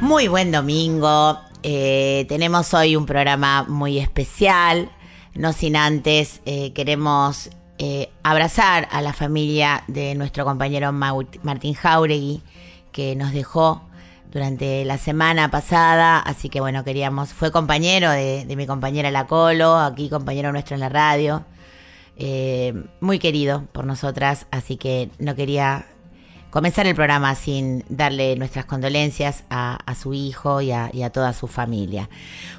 Muy buen domingo. Eh, tenemos hoy un programa muy especial. No sin antes eh, queremos eh, abrazar a la familia de nuestro compañero Martín Jauregui, que nos dejó durante la semana pasada. Así que bueno, queríamos, fue compañero de, mi compañera La Colo, aquí compañero nuestro en la radio. Muy querido por nosotras, así que no quería comenzar el programa sin darle nuestras condolencias a, su hijo y a, y a toda su familia.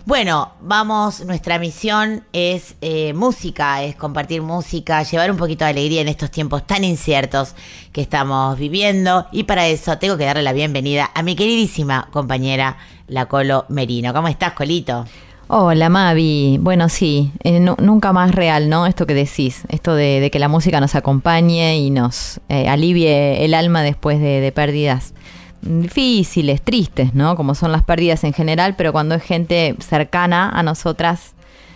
Bueno, vamos, nuestra misión es eh, música, es compartir música, llevar un poquito de alegría en estos tiempos tan inciertos que estamos viviendo y para eso tengo que darle la bienvenida a mi queridísima compañera, la Colo Merino. ¿Cómo estás, Colito? Hola Mavi, bueno sí, eh, nu- nunca más real, ¿no? Esto que decís, esto de, de que la música nos acompañe y nos eh, alivie el alma después de, de pérdidas difíciles, tristes, ¿no? Como son las pérdidas en general, pero cuando es gente cercana a nosotras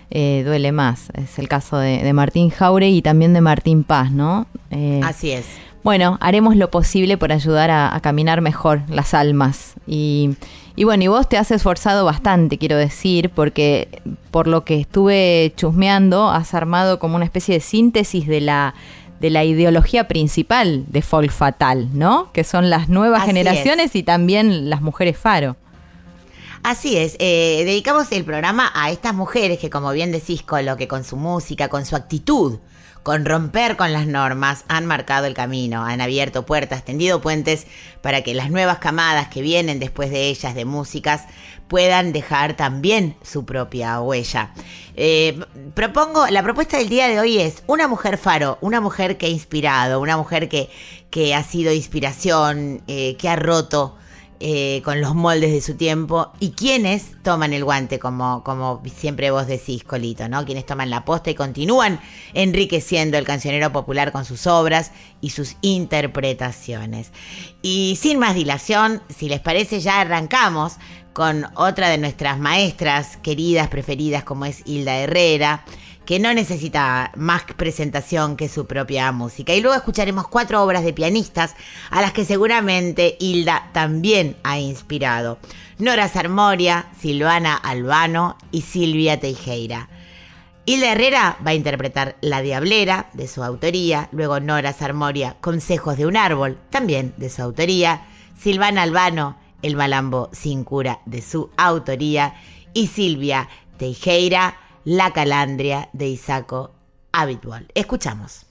eh, duele más. Es el caso de, de Martín Jaure y también de Martín Paz, ¿no? Eh, Así es. bueno, haremos lo posible por ayudar a, a caminar mejor las almas. Y, y bueno, y vos te has esforzado bastante, quiero decir, porque por lo que estuve chusmeando, has armado como una especie de síntesis de la de la ideología principal de Folk Fatal, ¿no? Que son las nuevas Así generaciones y también las mujeres faro. Así es, eh, dedicamos el programa a estas mujeres que, como bien decís, con lo que con su música, con su actitud, con romper con las normas, han marcado el camino, han abierto puertas, tendido puentes para que las nuevas camadas que vienen después de ellas de músicas puedan dejar también su propia huella. Eh, propongo, la propuesta del día de hoy es una mujer faro, una mujer que ha inspirado, una mujer que, que ha sido inspiración, eh, que ha roto eh, con los moldes de su tiempo y quienes toman el guante, como, como siempre vos decís, Colito, ¿no? Quienes toman la posta y continúan enriqueciendo el cancionero popular con sus obras y sus interpretaciones. Y sin más dilación, si les parece, ya arrancamos con otra de nuestras maestras queridas, preferidas, como es Hilda Herrera que no necesita más presentación que su propia música. Y luego escucharemos cuatro obras de pianistas a las que seguramente Hilda también ha inspirado. Nora Sarmoria, Silvana Albano y Silvia Teijeira. Hilda Herrera va a interpretar La Diablera, de su autoría, luego Nora Sarmoria, Consejos de un Árbol, también de su autoría, Silvana Albano, El Malambo sin cura, de su autoría, y Silvia Teijeira, La Calandria, de Isaco Habitual. Escuchamos.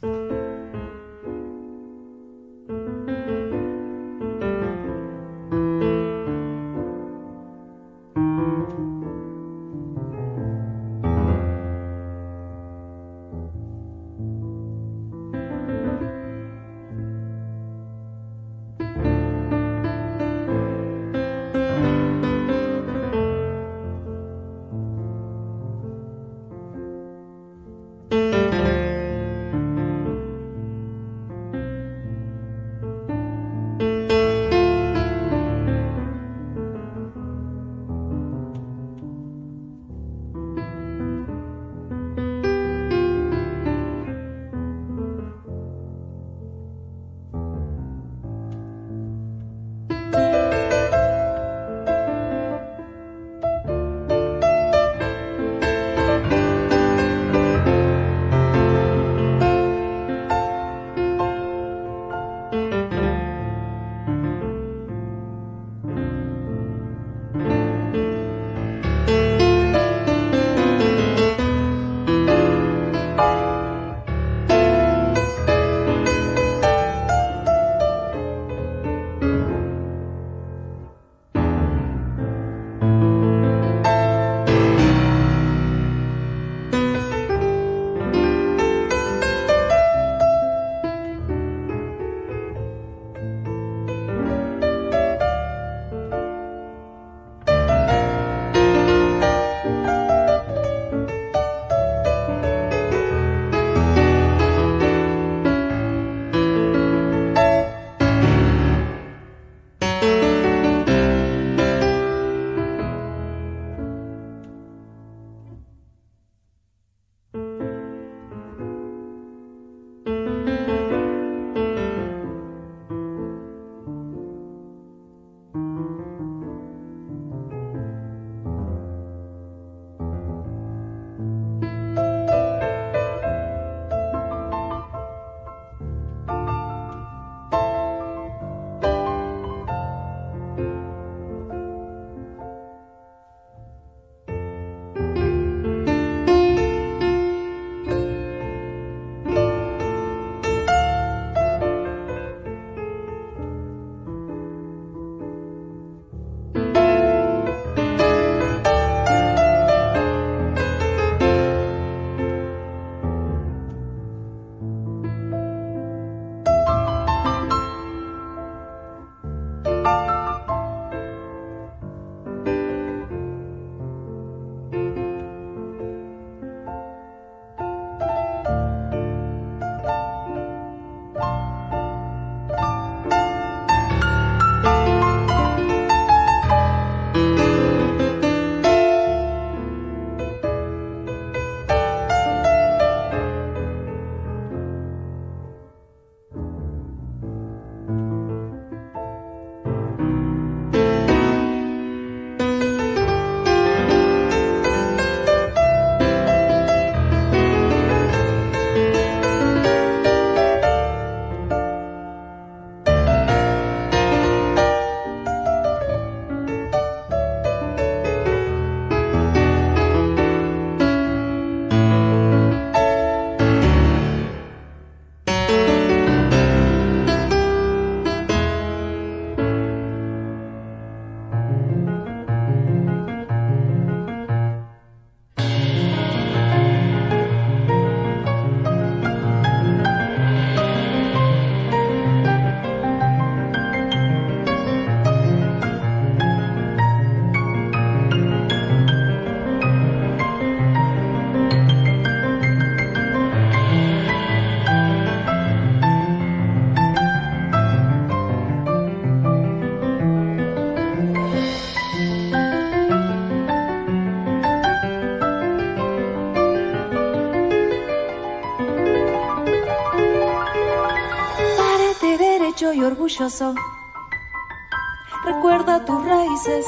Recuerda tus raíces.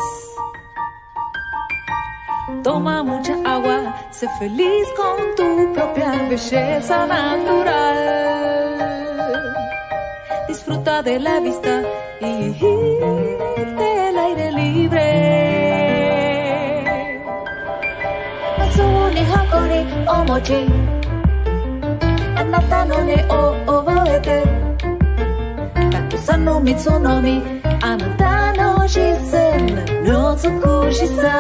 Toma mucha agua, sé feliz con tu propia belleza natural. Disfruta de la vista y del aire libre. Azul y hakori o mochi. Ne o oboete. Sanomi Mitsunomi Anata no Shisen no Tsukushisa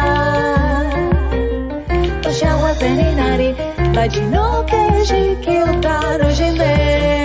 Toshawa Seninari Baji no Keiji Kyotaro Jimei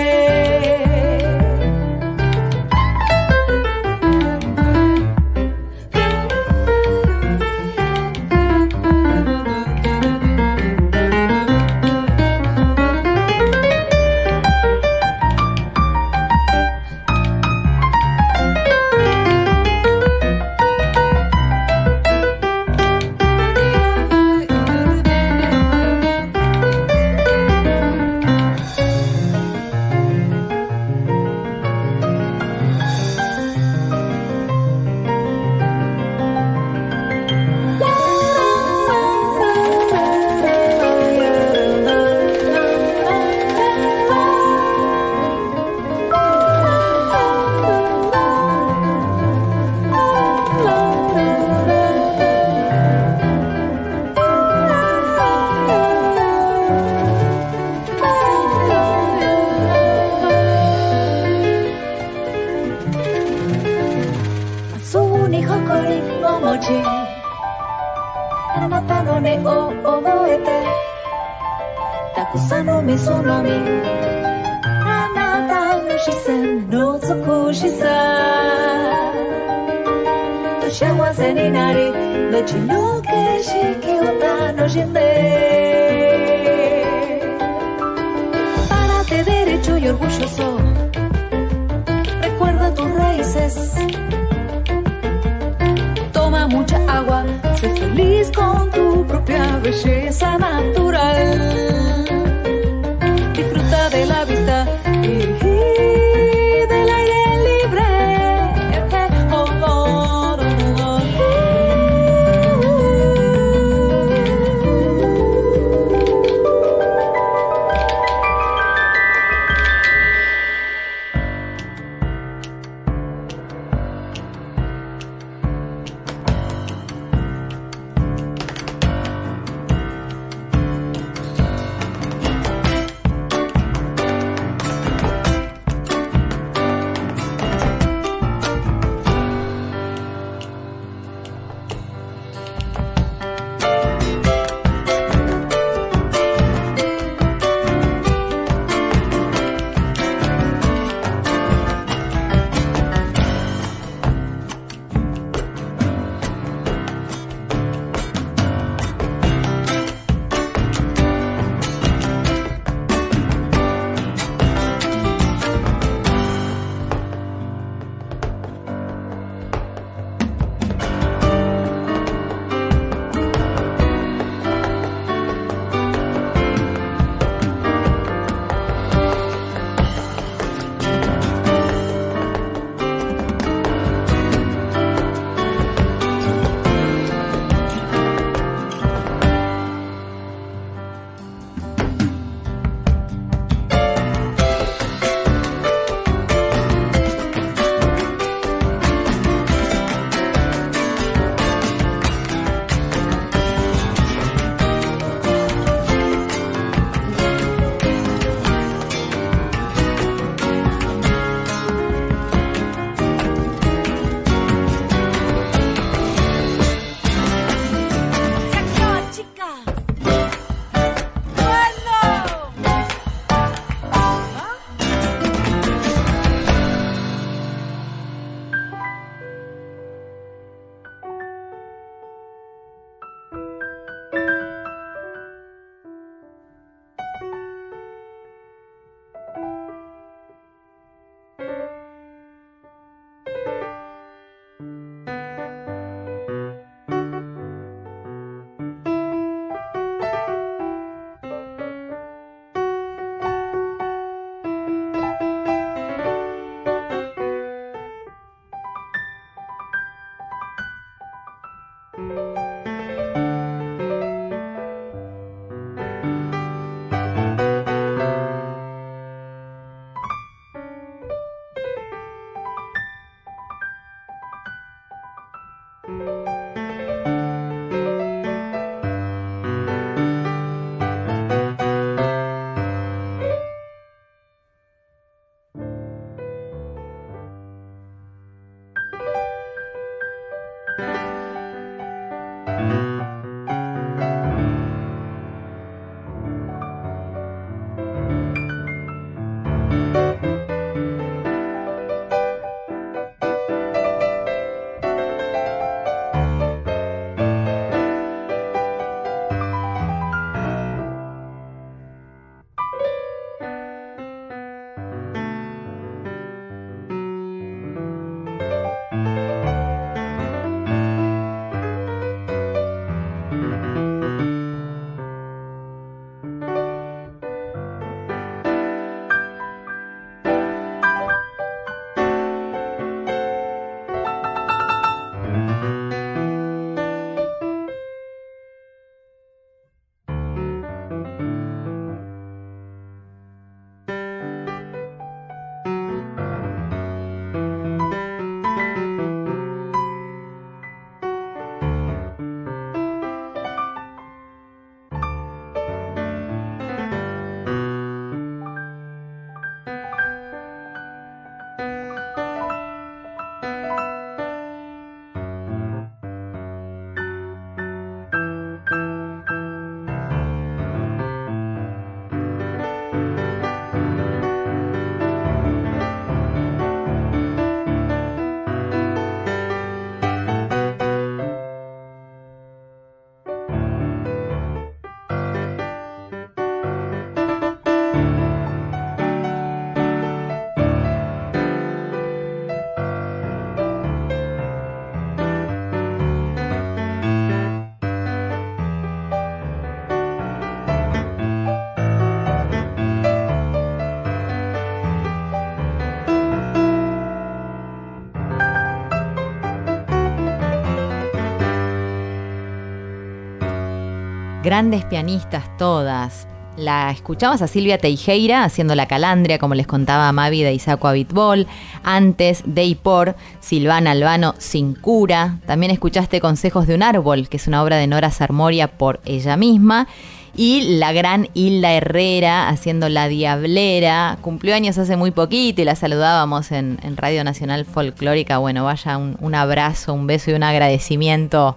Grandes pianistas todas. La escuchamos a Silvia Teijeira haciendo la calandria, como les contaba Mavi de Isaco Abitbol. Antes, Deipor, Silvana Albano, Sin Cura. También escuchaste Consejos de un Árbol, que es una obra de Nora Sarmoria por ella misma. Y la gran Hilda Herrera haciendo La Diablera. Cumplió años hace muy poquito y la saludábamos en, Radio Nacional Folclórica. Bueno, vaya un abrazo, un beso y un agradecimiento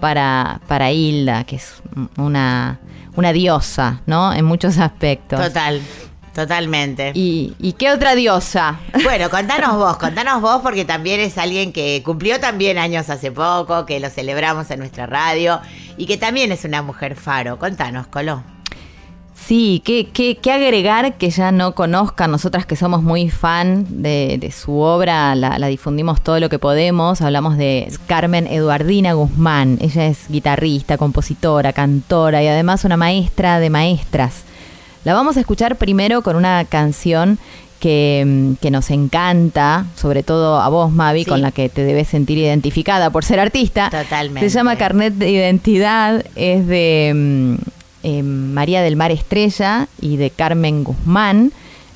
para, para Hilda, que es una, una diosa, ¿no? En muchos aspectos. Total, totalmente. ¿Y, y qué otra diosa? Bueno, contanos vos, contanos vos porque también es alguien que cumplió también años hace poco, que lo celebramos en nuestra radio y que también es una mujer faro. Contanos, Coló. Sí, ¿qué, qué, qué agregar que ya no conozcan? Nosotras que somos muy fan de, de su obra, la, la difundimos todo lo que podemos. Hablamos de Carmen Eduardina Guzmán. Ella es guitarrista, compositora, cantora y además una maestra de maestras. La vamos a escuchar primero con una canción que, mm, que nos encanta, sobre todo a vos, Mavi, Sí. con la que te debes sentir identificada por ser artista. Totalmente. Se llama Carnet de Identidad, es de mm, eh, María del Mar Estrella y de Carmen Guzmán.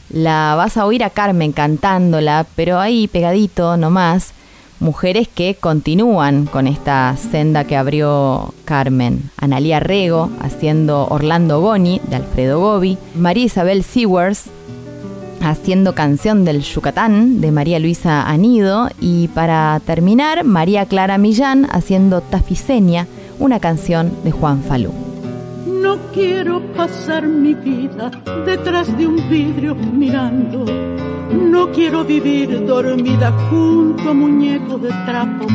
La vas a oír a Carmen cantándola, pero ahí pegadito nomás, mujeres que continúan con esta senda que abrió Carmen. Analía Rego haciendo Orlando Goni de Alfredo Gobi, María Isabel Sewers haciendo Canción del Yucatán de María Luisa Anido y para terminar María Clara Millán haciendo Tafisenia, una canción de Juan Falú. No quiero pasar mi vida detrás de un vidrio mirando. No quiero vivir dormida junto a muñecos de trapo.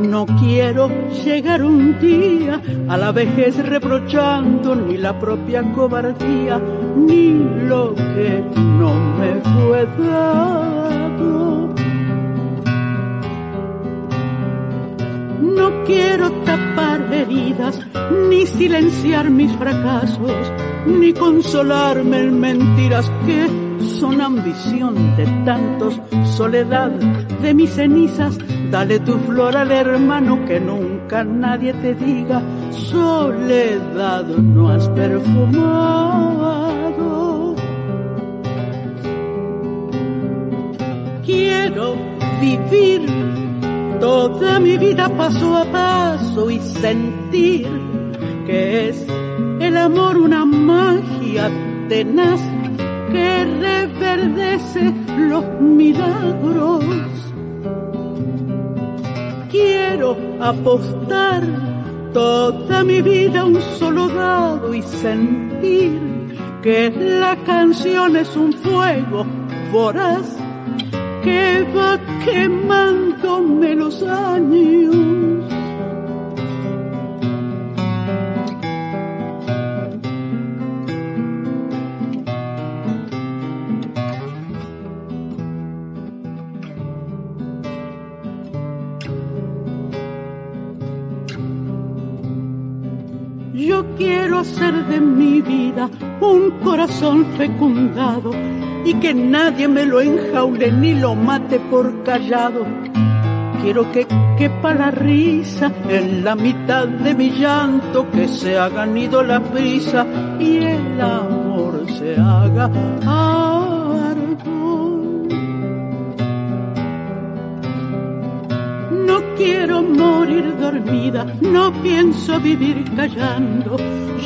No quiero llegar un día a la vejez reprochando ni la propia cobardía ni lo que no me fue dado. No quiero tapar heridas, ni silenciar mis fracasos, ni consolarme en mentiras que son ambición de tantos, soledad de mis cenizas. Dale tu flor al hermano que nunca nadie te diga, soledad no has perfumado. Quiero vivir toda mi vida paso a paso y sentir que es el amor una magia tenaz que reverdece los milagros. Quiero apostar toda mi vida un solo dado y sentir que la canción es un fuego voraz que va quemándome los años. Yo quiero hacer de mi vida un corazón fecundado y que nadie me lo enjaule ni lo mate por callado. Quiero que quepa la risa en la mitad de mi llanto, que se haga nido la prisa y el amor se haga árbol. No quiero morir dormida, no pienso vivir callando.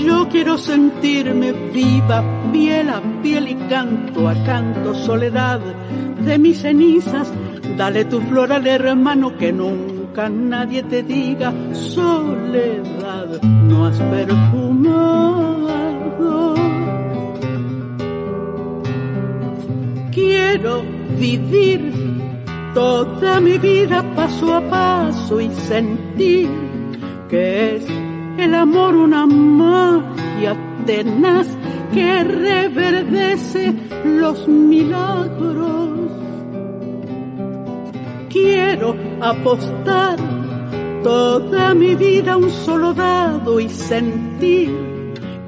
Yo quiero sentirme viva, piel a piel y canto a canto, soledad de mis cenizas. Dale tu flor al hermano que nunca nadie te diga, soledad no has perfumado. Quiero vivir toda mi vida paso a paso y sentir que es el amor una magia tenaz que reverdece los milagros. Quiero apostar toda mi vida un solo dado y sentir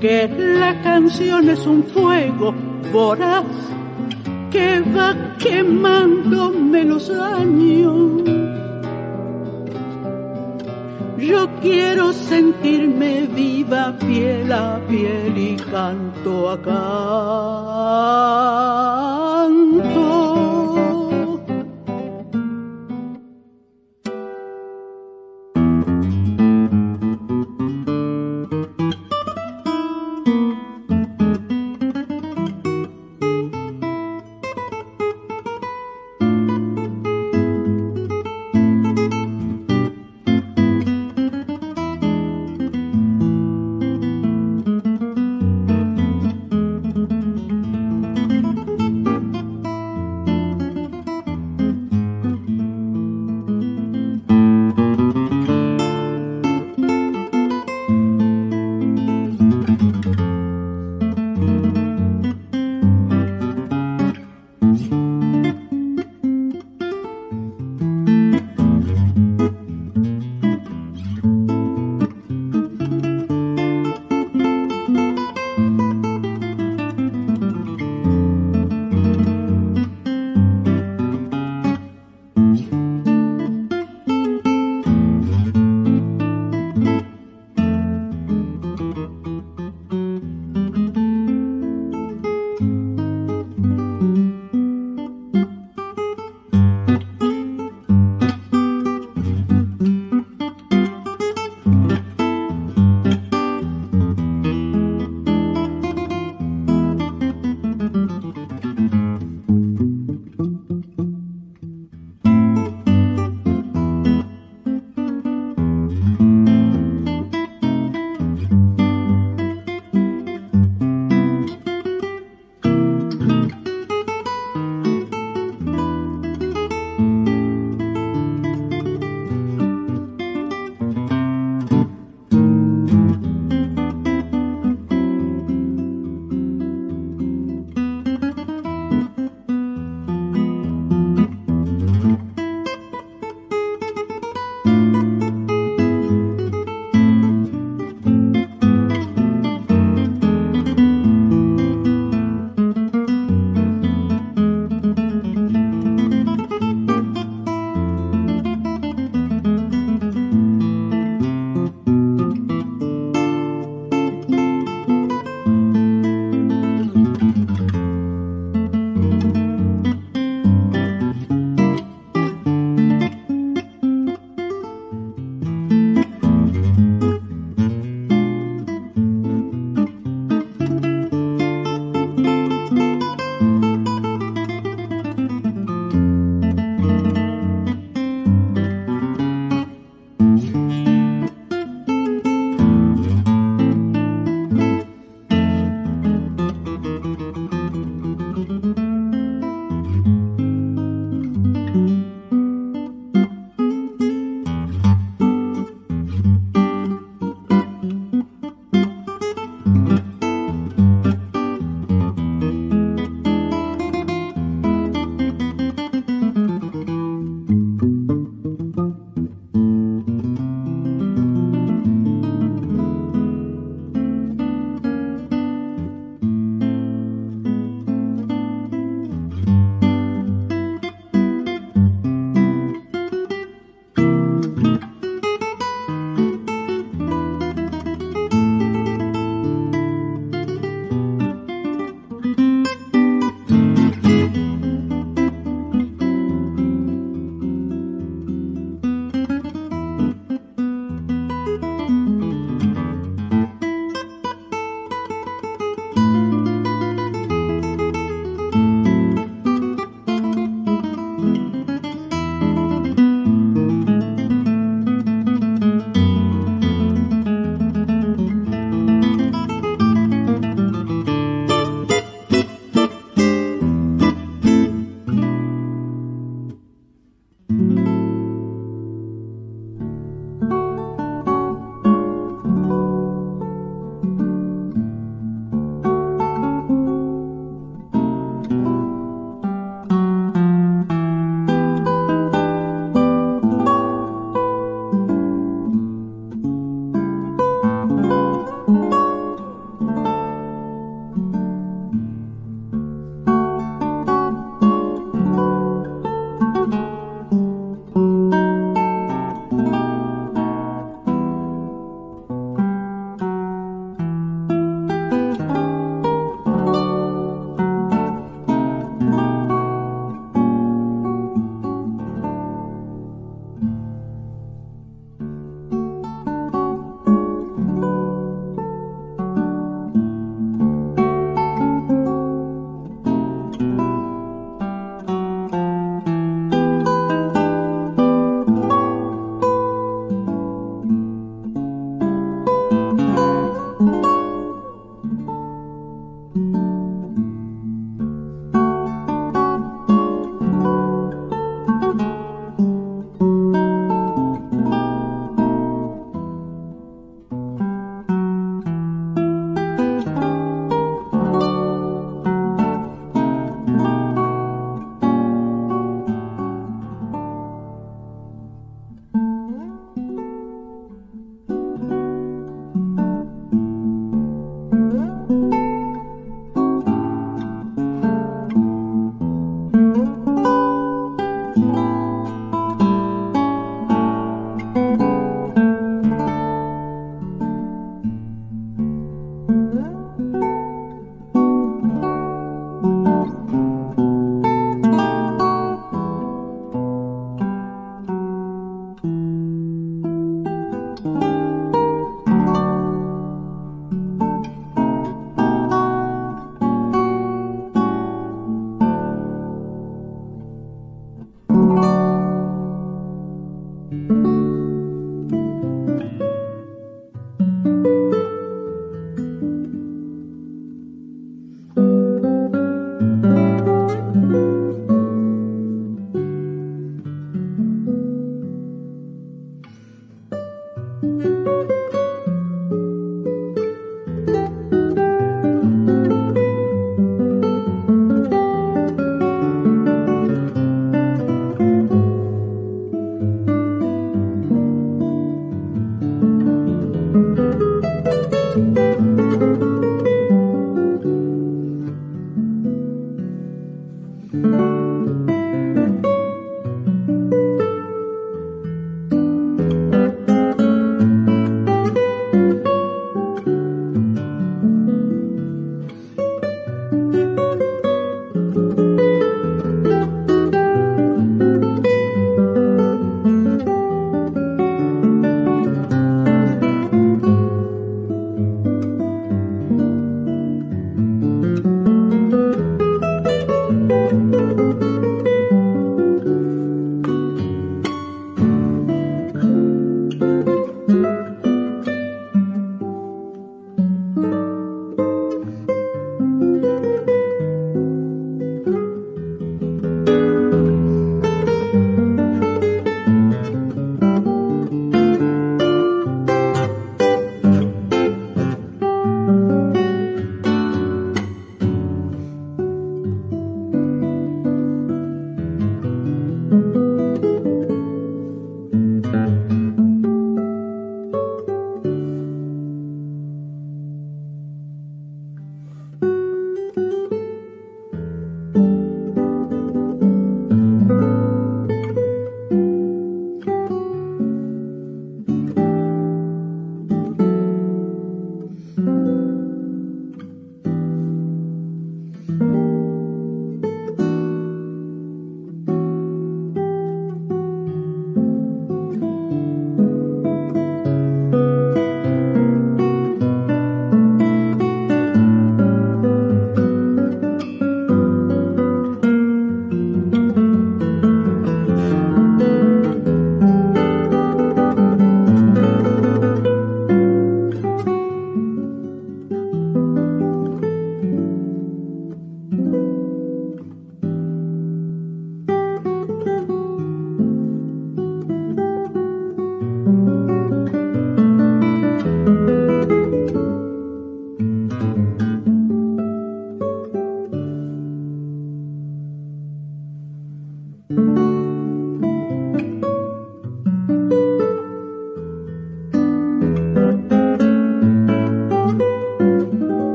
que la canción es un fuego voraz que va quemándome los años. Yo quiero sentirme viva piel a piel y canto a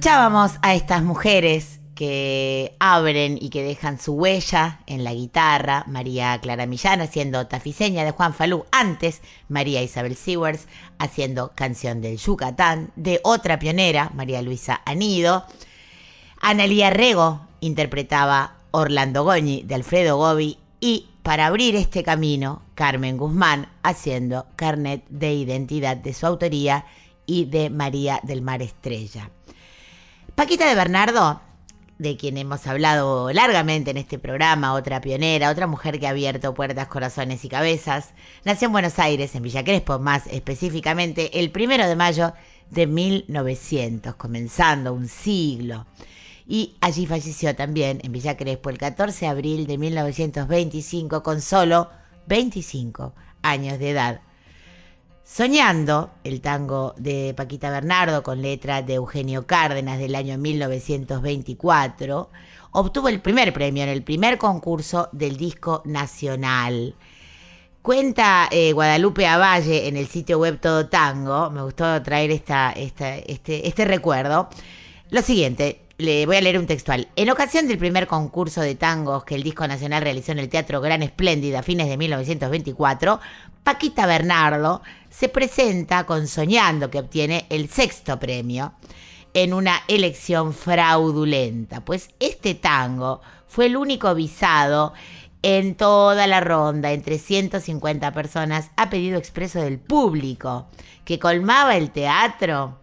Escuchábamos a estas mujeres que abren y que dejan su huella en la guitarra, María Clara Millán haciendo Tafiseña de Juan Falú, antes. María Isabel Sewers haciendo Canción del Yucatán, de otra pionera, María Luisa Anido, Analía Rego interpretaba Orlando Goñi de Alfredo Gobi. Y para abrir este camino, Carmen Guzmán haciendo Carnet de Identidad de su autoría y de María del Mar Estrella. Paquita de Bernardo, de quien hemos hablado largamente en este programa, otra pionera, otra mujer que ha abierto puertas, corazones y cabezas, nació en Buenos Aires, en Villa Crespo, más específicamente el primero de mayo de 1900, comenzando un siglo. Y allí falleció también en Villa Crespo el 14 de abril de 1925 con solo 25 años de edad. Soñando, el tango de Paquita Bernardo con letra de Eugenio Cárdenas del año 1924, obtuvo el primer premio en el primer concurso del disco nacional. Cuenta eh, Guadalupe Avalle en el sitio web Todo Tango, me gustó traer este, este recuerdo, lo siguiente, le voy a leer un textual. En ocasión del primer concurso de tangos que el Disco Nacional realizó en el Teatro Gran Espléndida a fines de 1924, Paquita Bernardo se presenta con Soñando, que obtiene el sexto premio en una elección fraudulenta. Pues este tango fue el único visado en toda la ronda, entre 150 personas, a pedido expreso del público, que colmaba el teatro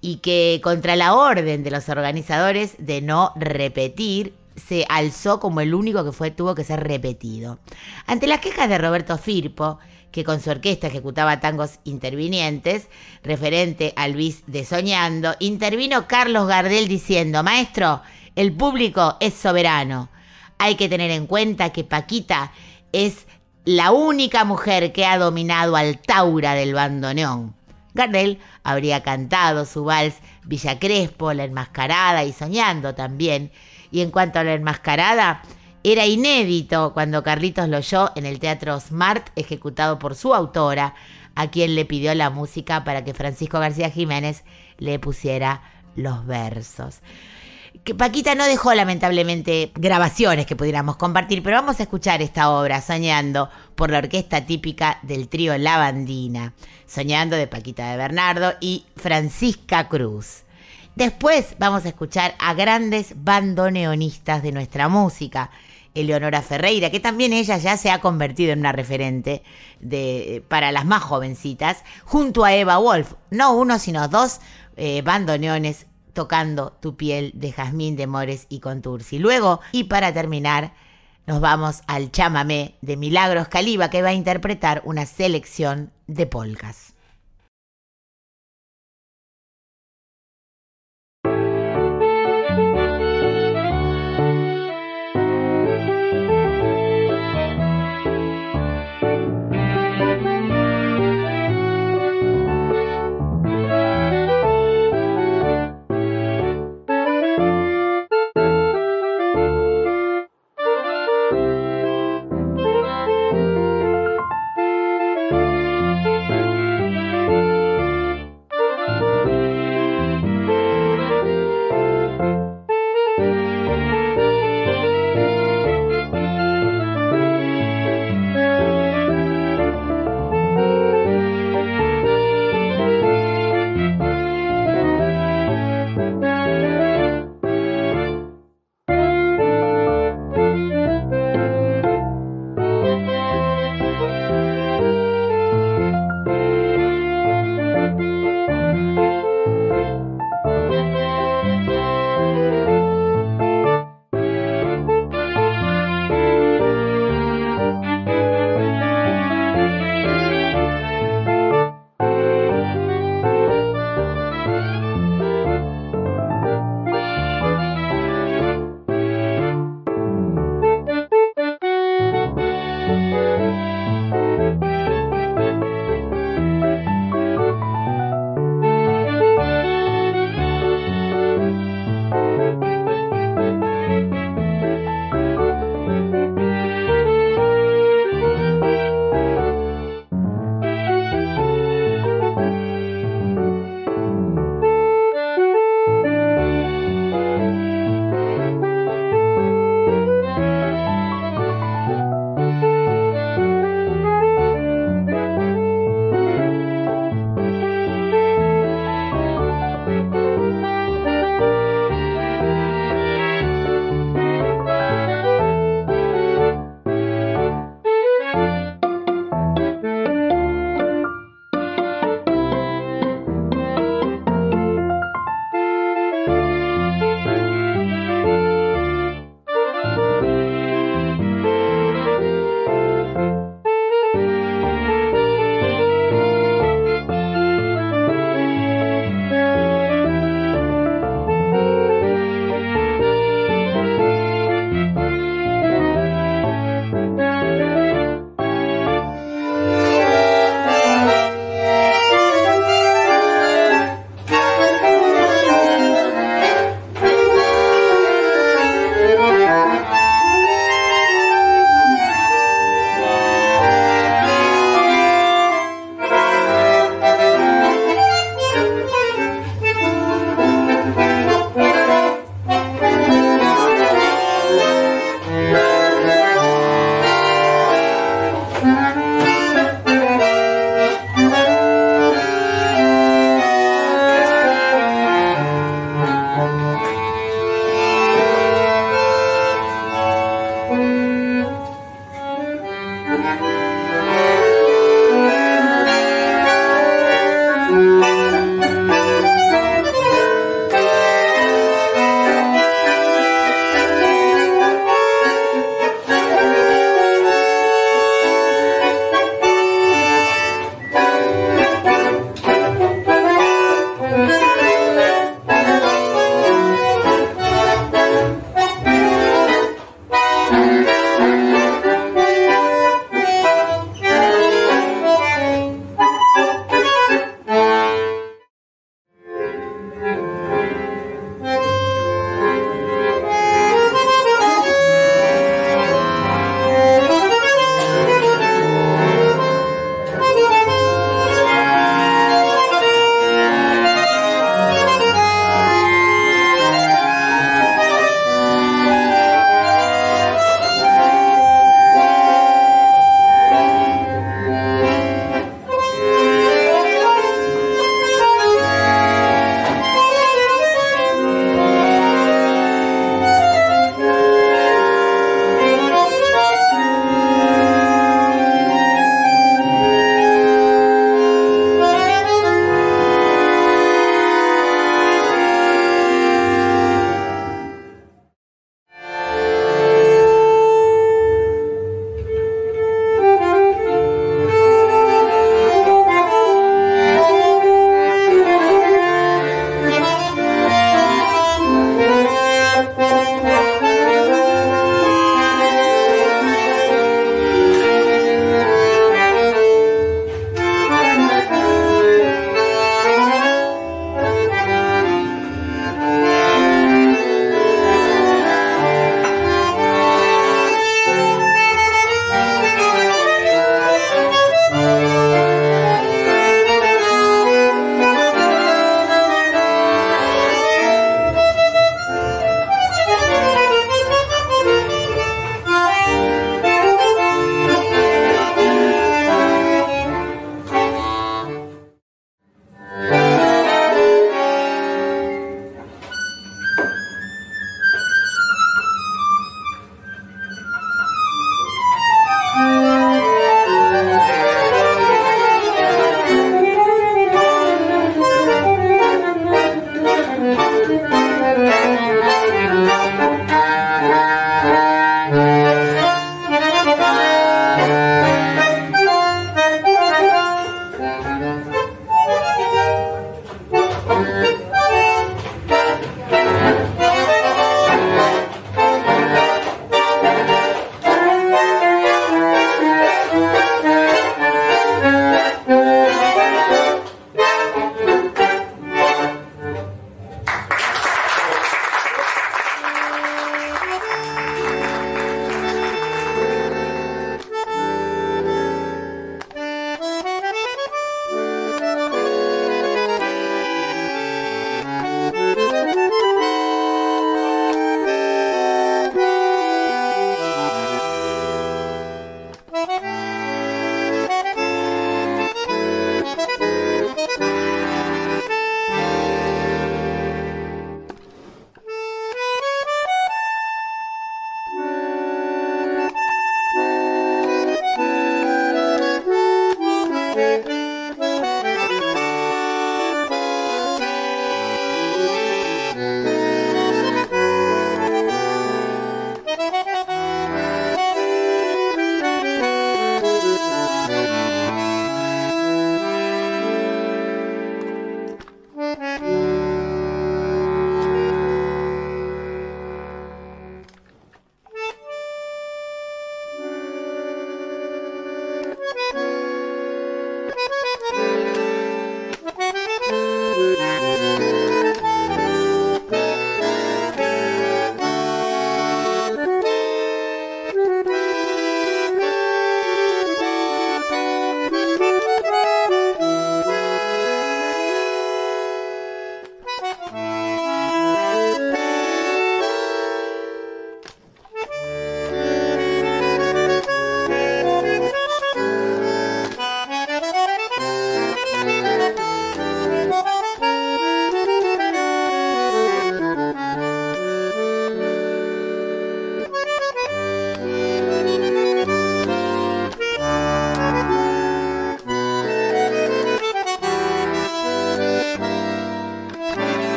y que contra la orden de los organizadores de no repetir se alzó como el único que fue tuvo que ser repetido. Ante las quejas de Roberto Firpo, que con su orquesta ejecutaba tangos intervinientes, referente al bis de Soñando, intervino Carlos Gardel diciendo, maestro, el público es soberano. Hay que tener en cuenta que Paquita es la única mujer que ha dominado al Taura del bandoneón. Gardel habría cantado su vals Villa Crespo, La Enmascarada y Soñando también. Y en cuanto a La Enmascarada, era inédito cuando Carlitos lo oyó en el Teatro Smart, ejecutado por su autora, a quien le pidió la música para que Francisco García Jiménez le pusiera los versos. Que Paquita no dejó lamentablemente grabaciones que pudiéramos compartir, pero vamos a escuchar esta obra, Soñando, por la orquesta típica del trío La Bandina, Soñando de Paquita de Bernardo y Francisca Cruz. Después vamos a escuchar a grandes bandoneonistas de nuestra música. Eleonora Ferreira, que también ella ya se ha convertido en una referente de, para las más jovencitas, junto a Eva Wolf, no uno sino dos eh, bandoneones tocando tu piel de jazmín de Mores y Contursi. Luego, y para terminar, nos vamos al chamamé de Milagros Caliba, que va a interpretar una selección de polcas.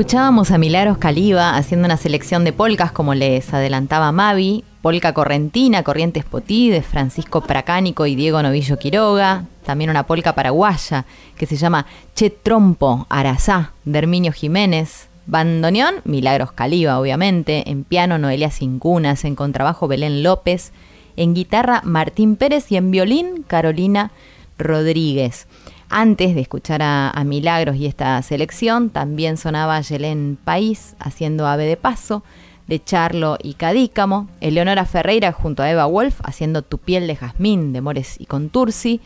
Escuchábamos a Milagros Caliba haciendo una selección de polcas como les adelantaba Mavi, polca correntina, Corrientes Potí de Francisco Pracánico y Diego Novillo Quiroga, también una polca paraguaya que se llama Che Trompo Arazá de Herminio Jiménez, bandoneón Milagros Caliba obviamente, en piano Noelia Cincunas, en contrabajo Belén López, en guitarra Martín Pérez y en violín Carolina Rodríguez. Antes de escuchar a, a Milagros y esta selección, también sonaba Yelén País haciendo Ave de Paso, de Charlo y Cadícamo, Eleonora Ferreira junto a Eva Wolf haciendo Tu piel de jazmín de Mores y Contursi,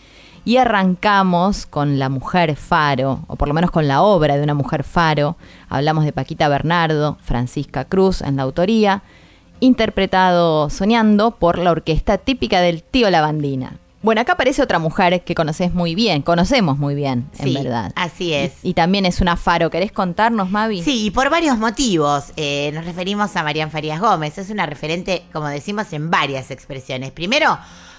y arrancamos con La Mujer Faro, o por lo menos con la obra de una mujer faro. Hablamos de Paquita Bernardo, Francisca Cruz en la autoría, interpretado soñando por la orquesta típica del tío Lavandina. Bueno, acá aparece otra mujer que conoces muy bien, conocemos muy bien, en Sí, verdad. así es. Y, y también es una faro. ¿Querés contarnos, Mavi? Sí, y por varios motivos. Eh, nos referimos a Marian Farías Gómez. Es una referente, como decimos, en varias expresiones. Primero,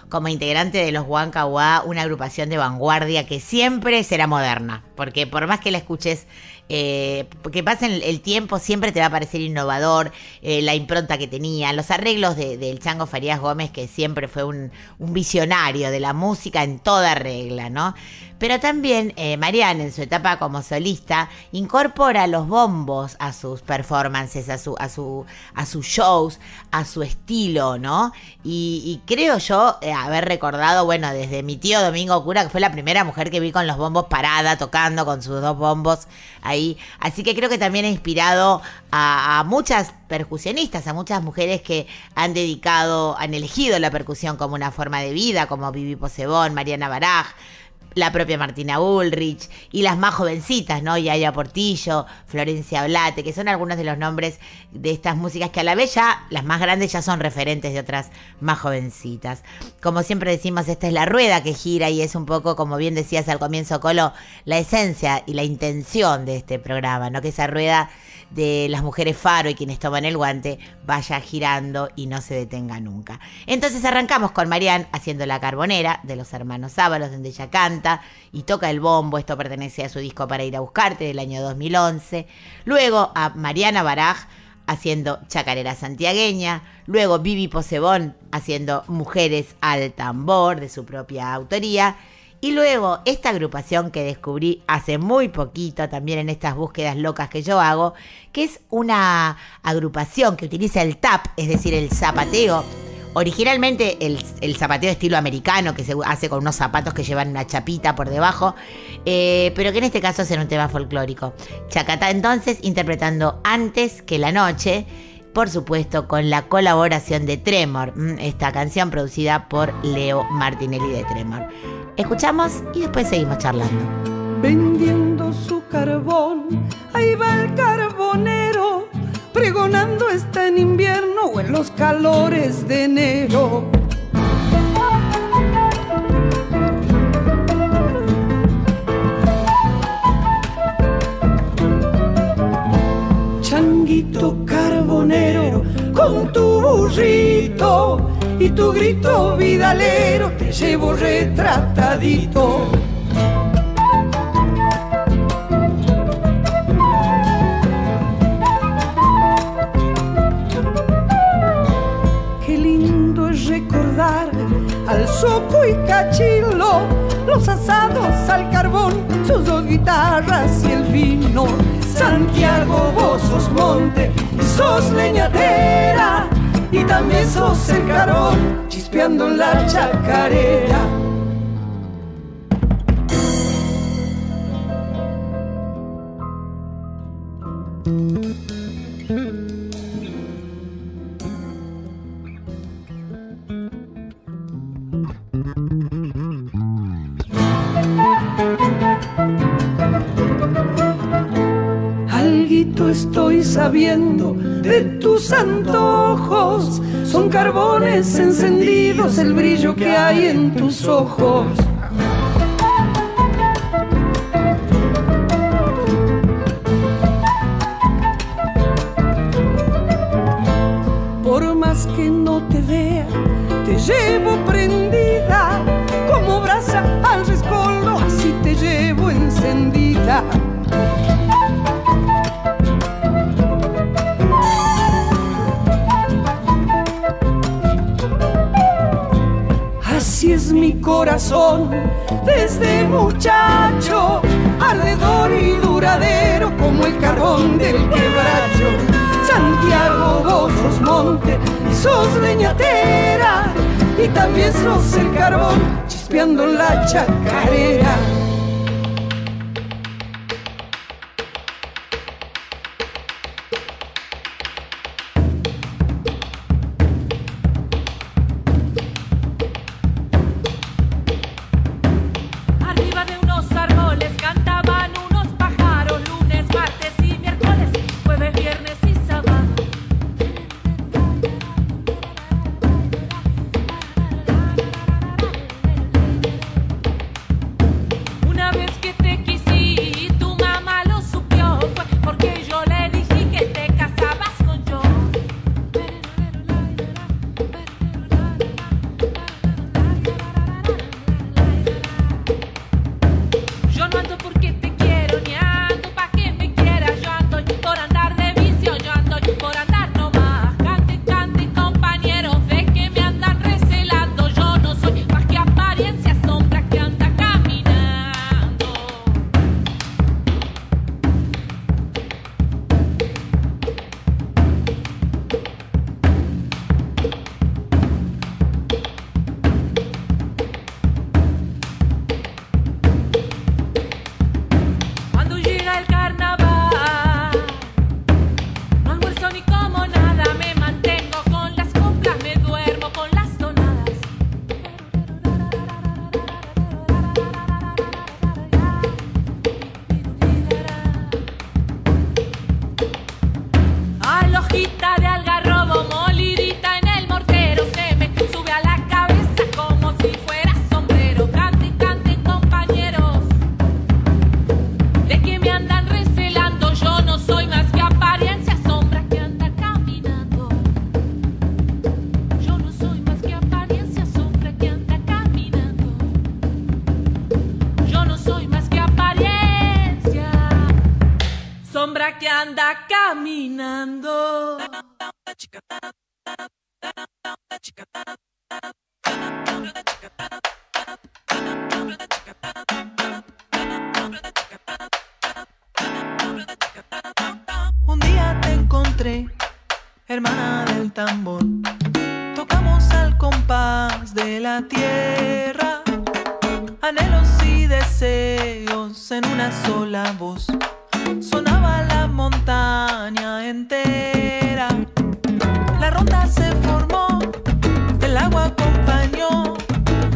como integrante de los Huancahuá, una agrupación de vanguardia que siempre será moderna. Porque por más que la escuches, eh, que pase el, tiempo, siempre te va a parecer innovador. eh, la impronta que tenía, los arreglos de- del Chango Farías Gómez, que siempre fue un, visionario de la música en toda regla, ¿no? Pero también eh, Marianne, en su etapa como solista, incorpora los bombos a sus performances, a su, a su, a sus shows, a su estilo, ¿no? Y, y creo yo eh, haber recordado, bueno, desde mi tío Domingo Cura, que fue la primera mujer que vi con los bombos parada, tocando con sus dos bombos ahí. Así que creo que también ha inspirado a, a muchas percusionistas, a muchas mujeres que han dedicado, han elegido la percusión como una forma de vida, como Vivi Posebón, Mariana Baraj, la propia Martina Ulrich y las más jovencitas, ¿no? Yaya Portillo, Florencia Blate, que son algunos de los nombres de estas músicas que a la vez ya, las más grandes ya son referentes de otras más jovencitas. Como siempre decimos, esta es la rueda que gira y es un poco, como bien decías al comienzo, Colo, la esencia y la intención de este programa, ¿no? Que esa rueda de las mujeres faro y quienes toman el guante vaya girando y no se detenga nunca. Entonces arrancamos con Marian haciendo la carbonera de los hermanos Ábalos, donde ella canta y toca el bombo. Esto pertenece a su disco Para ir a buscarte del año 2011. Luego a Mariana Baraj haciendo Chacarera Santiagueña, luego Vivi Posebón haciendo Mujeres al Tambor de su propia autoría, y luego esta agrupación que descubrí hace muy poquito, también en estas búsquedas locas que yo hago, que es una agrupación que utiliza el tap, es decir, el zapateo. Originalmente el, el zapateo estilo americano que se hace con unos zapatos que llevan una chapita por debajo, eh, pero que en este caso en un tema folclórico. Chacata entonces interpretando Antes que la noche, por supuesto con la colaboración de Tremor, mm, esta canción producida por Leo Martinelli de Tremor. Escuchamos y después seguimos charlando. vendiendo su carbón. Ahí va el carbonero, pregonando está en invierno o en los calores de enero. Changuito carbonero, con tu burrito y tu grito vidalero, te llevo retratadito. Soco y cachilo, los asados al carbón, sus dos guitarras y el vino. Santiago, vos sos monte, sos leñatera, y también sos el carbón, chispeando en la chacarera. De tus antojos. Son carbones encendidos el brillo que hay en tus ojos. desde muchacho, alrededor y duradero como el carbón del quebracho. Santiago, vos sos monte y sos leñatera, y también sos el carbón chispeando en la chacarera. anda caminando. Un día te encontré, hermana del tambor. Tocamos al compás de la tierra, anhelos y deseos en una sola voz sonaba la montaña entera. La ronda se formó, el agua acompañó,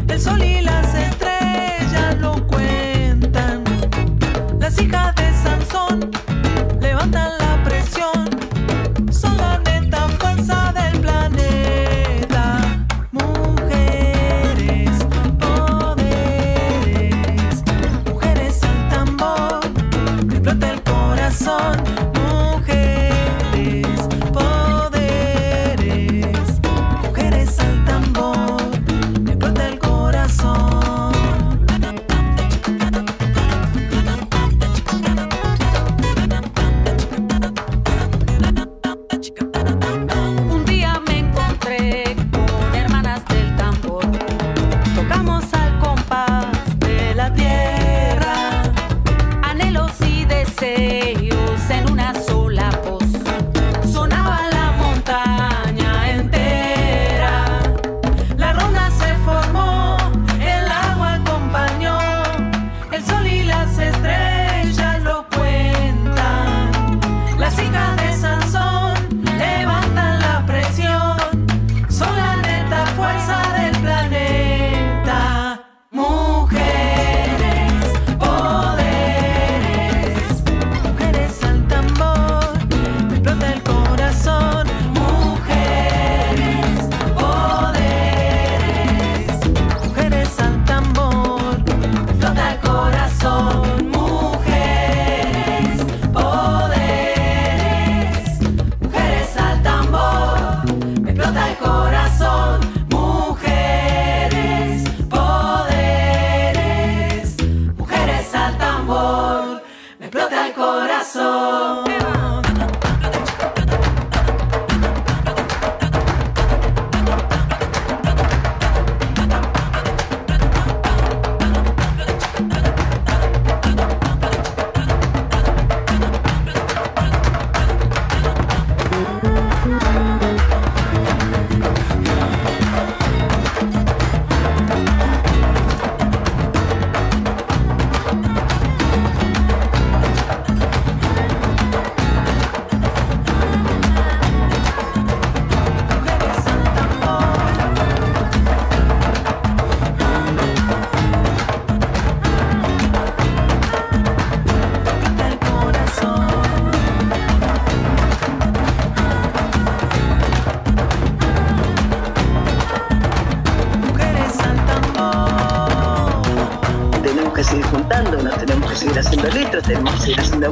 el sol y las estrellas lo cuentan. Las hijas de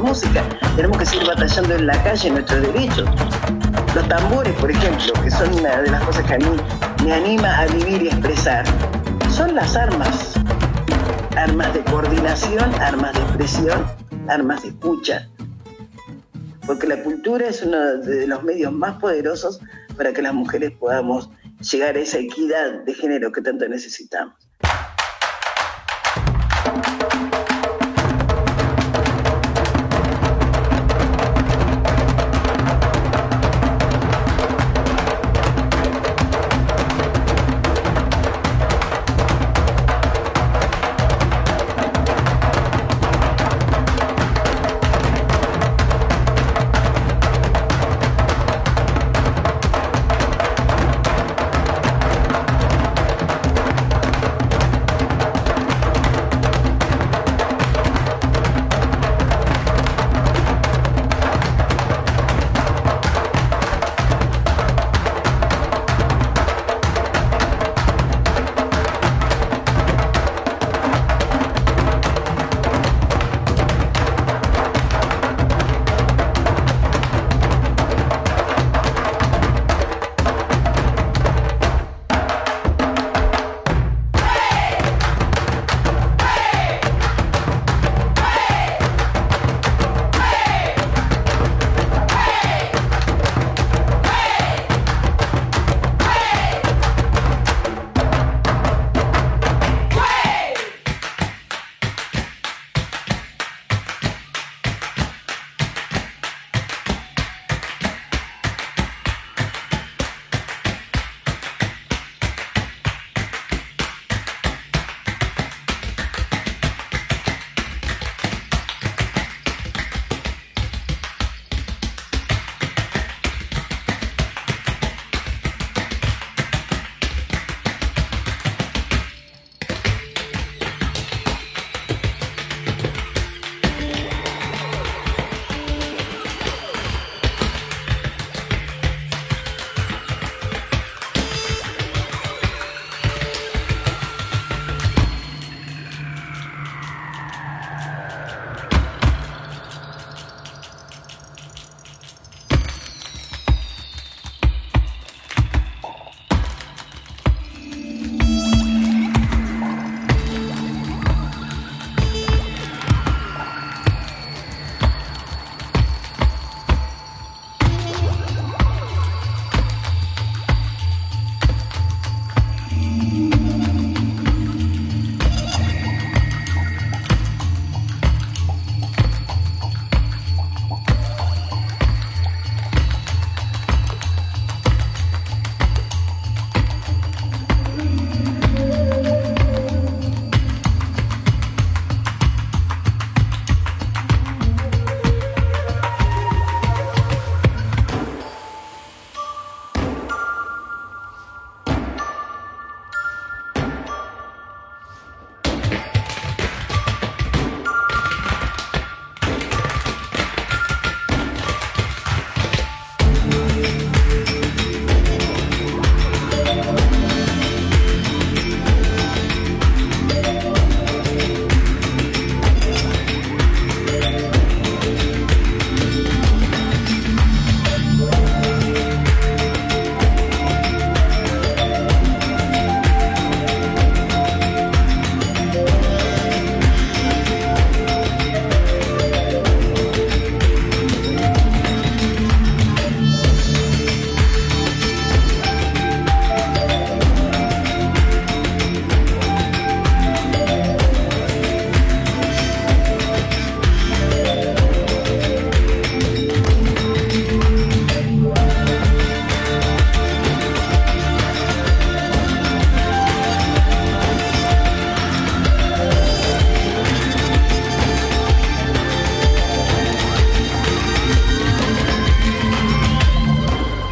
música, tenemos que seguir batallando en la calle nuestros derechos. Los tambores, por ejemplo, que son una de las cosas que a mí me anima a vivir y expresar, son las armas. Armas de coordinación, armas de expresión, armas de escucha. Porque la cultura es uno de los medios más poderosos para que las mujeres podamos llegar a esa equidad de género que tanto necesitamos.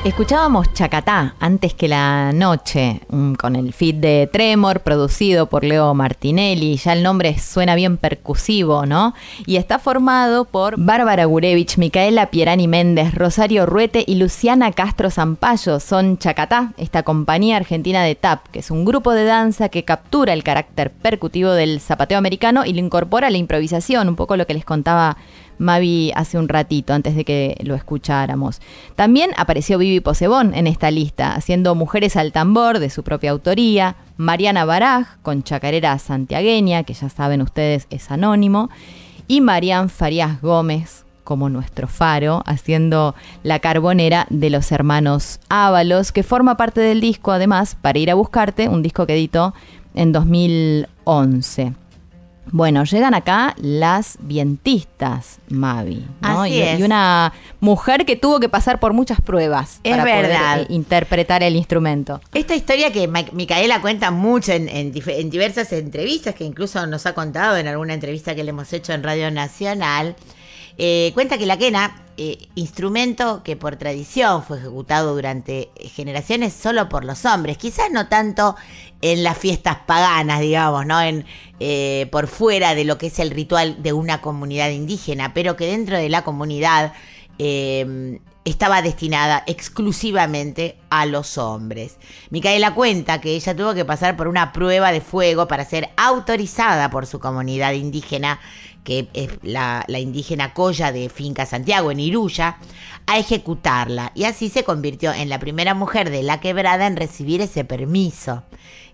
Escuchábamos Chacatá antes que la noche, mm, con el feed de Tremor, producido por Leo Martinelli. Ya el nombre suena bien percusivo, ¿no? Y está formado por Bárbara Gurevich, Micaela Pierani Méndez, Rosario Ruete y Luciana Castro Zampayo. Son Chacatá, esta compañía argentina de tap, que es un grupo de danza que captura el carácter percutivo del zapateo americano y lo incorpora a la improvisación, un poco lo que les contaba Mavi hace un ratito, antes de que lo escucháramos. También apareció Vivi Posebón en esta lista, haciendo Mujeres al Tambor de su propia autoría, Mariana Baraj con Chacarera Santiagueña, que ya saben ustedes es anónimo, y Marian Farías Gómez como nuestro faro, haciendo La Carbonera de los hermanos Ábalos, que forma parte del disco, además, para ir a buscarte, un disco que editó en 2011. Bueno, llegan acá las vientistas, Mavi, ¿no? Así y, es. y una mujer que tuvo que pasar por muchas pruebas Es para verdad. poder eh, interpretar el instrumento. Esta historia que Ma- Micaela cuenta mucho en, en dif- en diversas entrevistas, que incluso nos ha contado en alguna entrevista que le hemos hecho en Radio Nacional, eh, cuenta que la quena, eh, instrumento que por tradición fue ejecutado durante generaciones solo por los hombres, quizás no tanto en las fiestas paganas, digamos, ¿no? En, eh, por fuera de lo que es el ritual de una comunidad indígena, pero que dentro de la comunidad eh, estaba destinada exclusivamente a los hombres. Micaela cuenta que ella tuvo que pasar por una prueba de fuego para ser autorizada por su comunidad indígena, que es la, indígena Coya de Finca Santiago en Iruya, a ejecutarla. Y así se convirtió en la primera mujer de la quebrada en recibir ese permiso.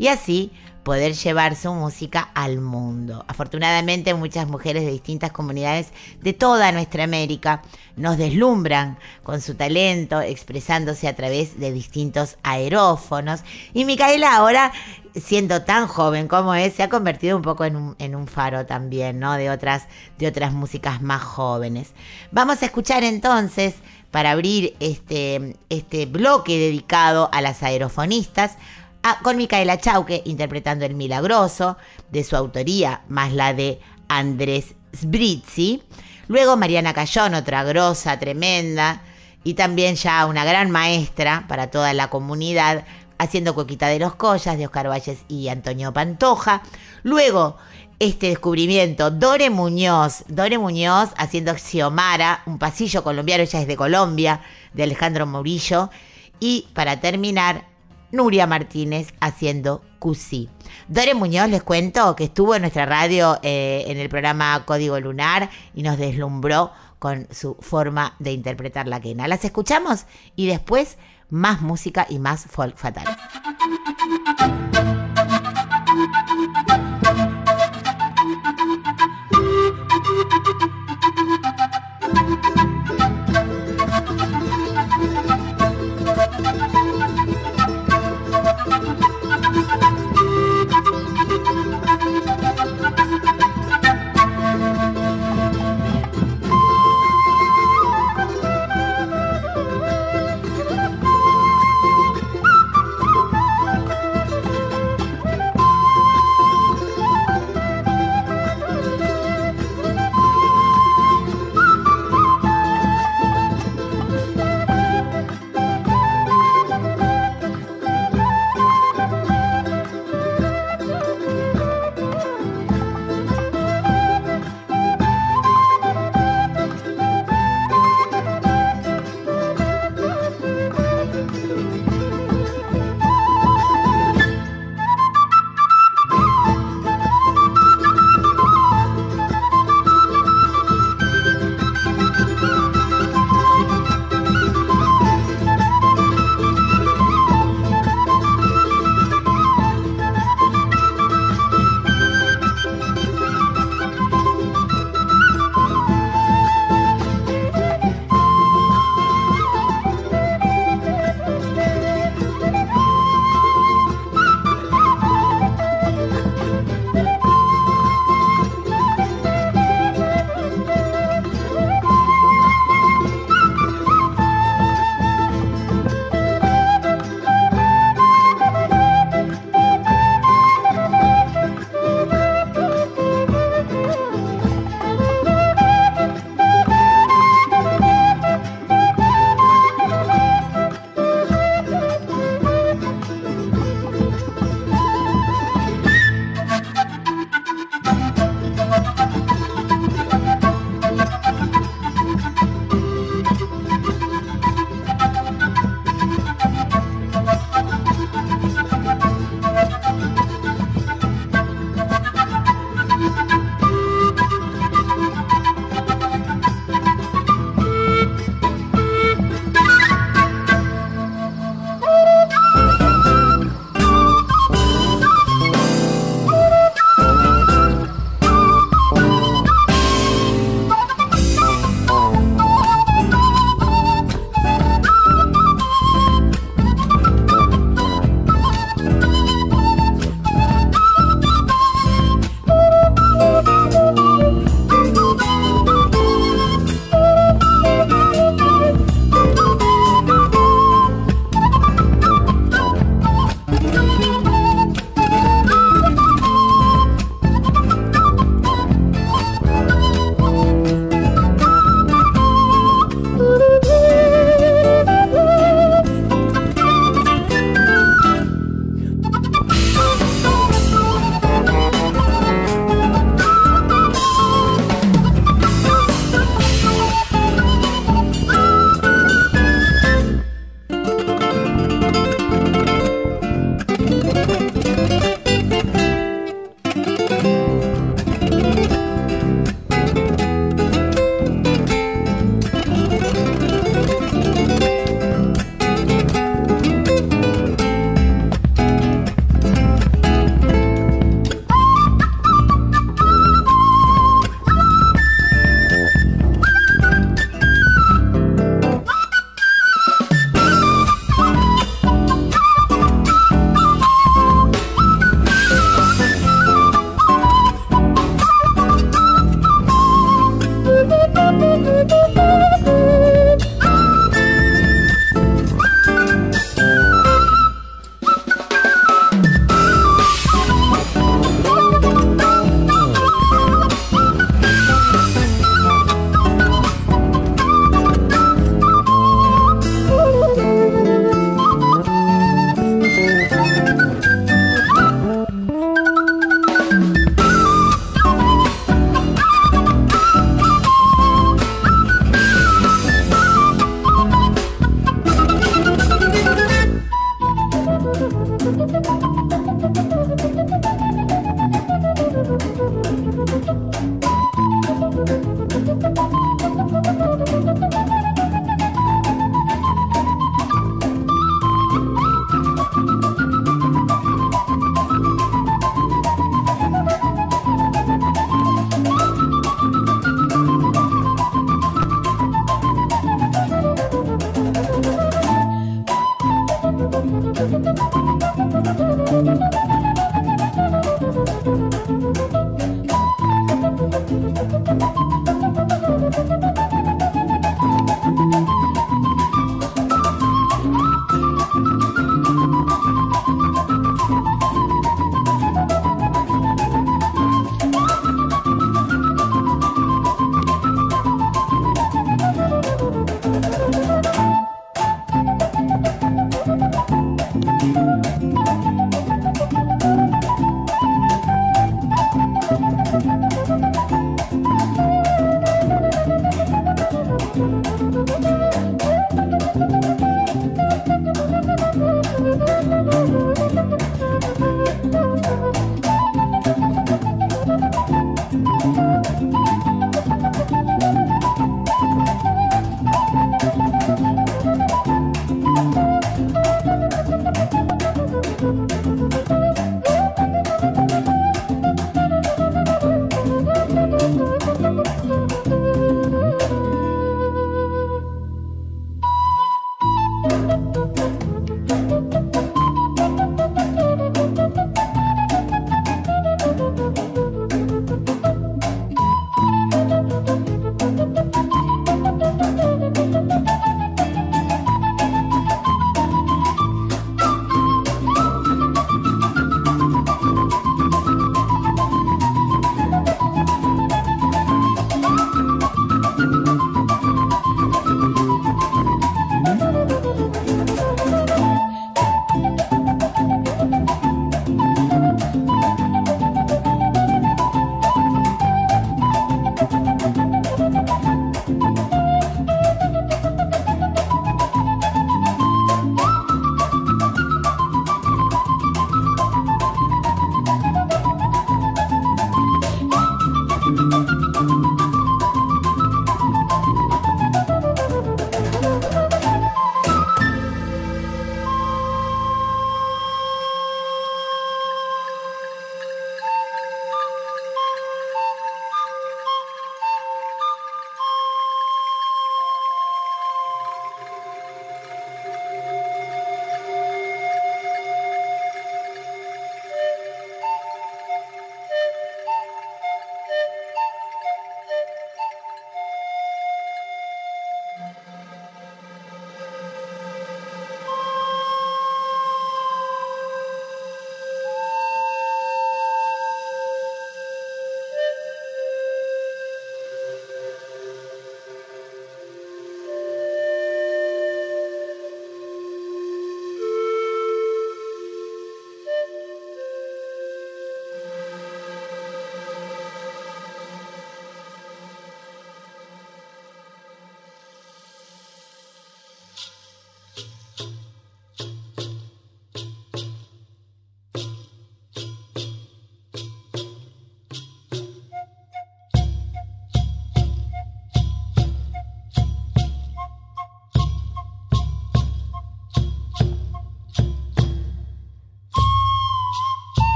Y así poder llevar su música al mundo. Afortunadamente muchas mujeres de distintas comunidades de toda nuestra América nos deslumbran con su talento, expresándose a través de distintos aerófonos. Y Micaela ahora, siendo tan joven como es, se ha convertido un poco en un, faro también, ¿no? De otras, de otras músicas más jóvenes. Vamos a escuchar entonces, para abrir este, este bloque dedicado a las aerofonistas, a- con Micaela Chauque interpretando El Milagroso, de su autoría, más la de Andrés Sbrizzi. Luego Mariana Cayón, otra grosa, tremenda, y también ya una gran maestra para toda la comunidad, haciendo Coquita de los Collas, de Oscar Valles y Antonio Pantoja. Luego, este descubrimiento, Dore Muñoz, Dore Muñoz haciendo Xiomara, un pasillo colombiano, ella es de Colombia, de Alejandro Murillo. Y para terminar, Nuria Martínez haciendo Cusí. Dore Muñoz, les cuento que estuvo en nuestra radio eh, en el programa Código Lunar y nos deslumbró con su forma de interpretar la quena. Las escuchamos y después más música y más folk fatal.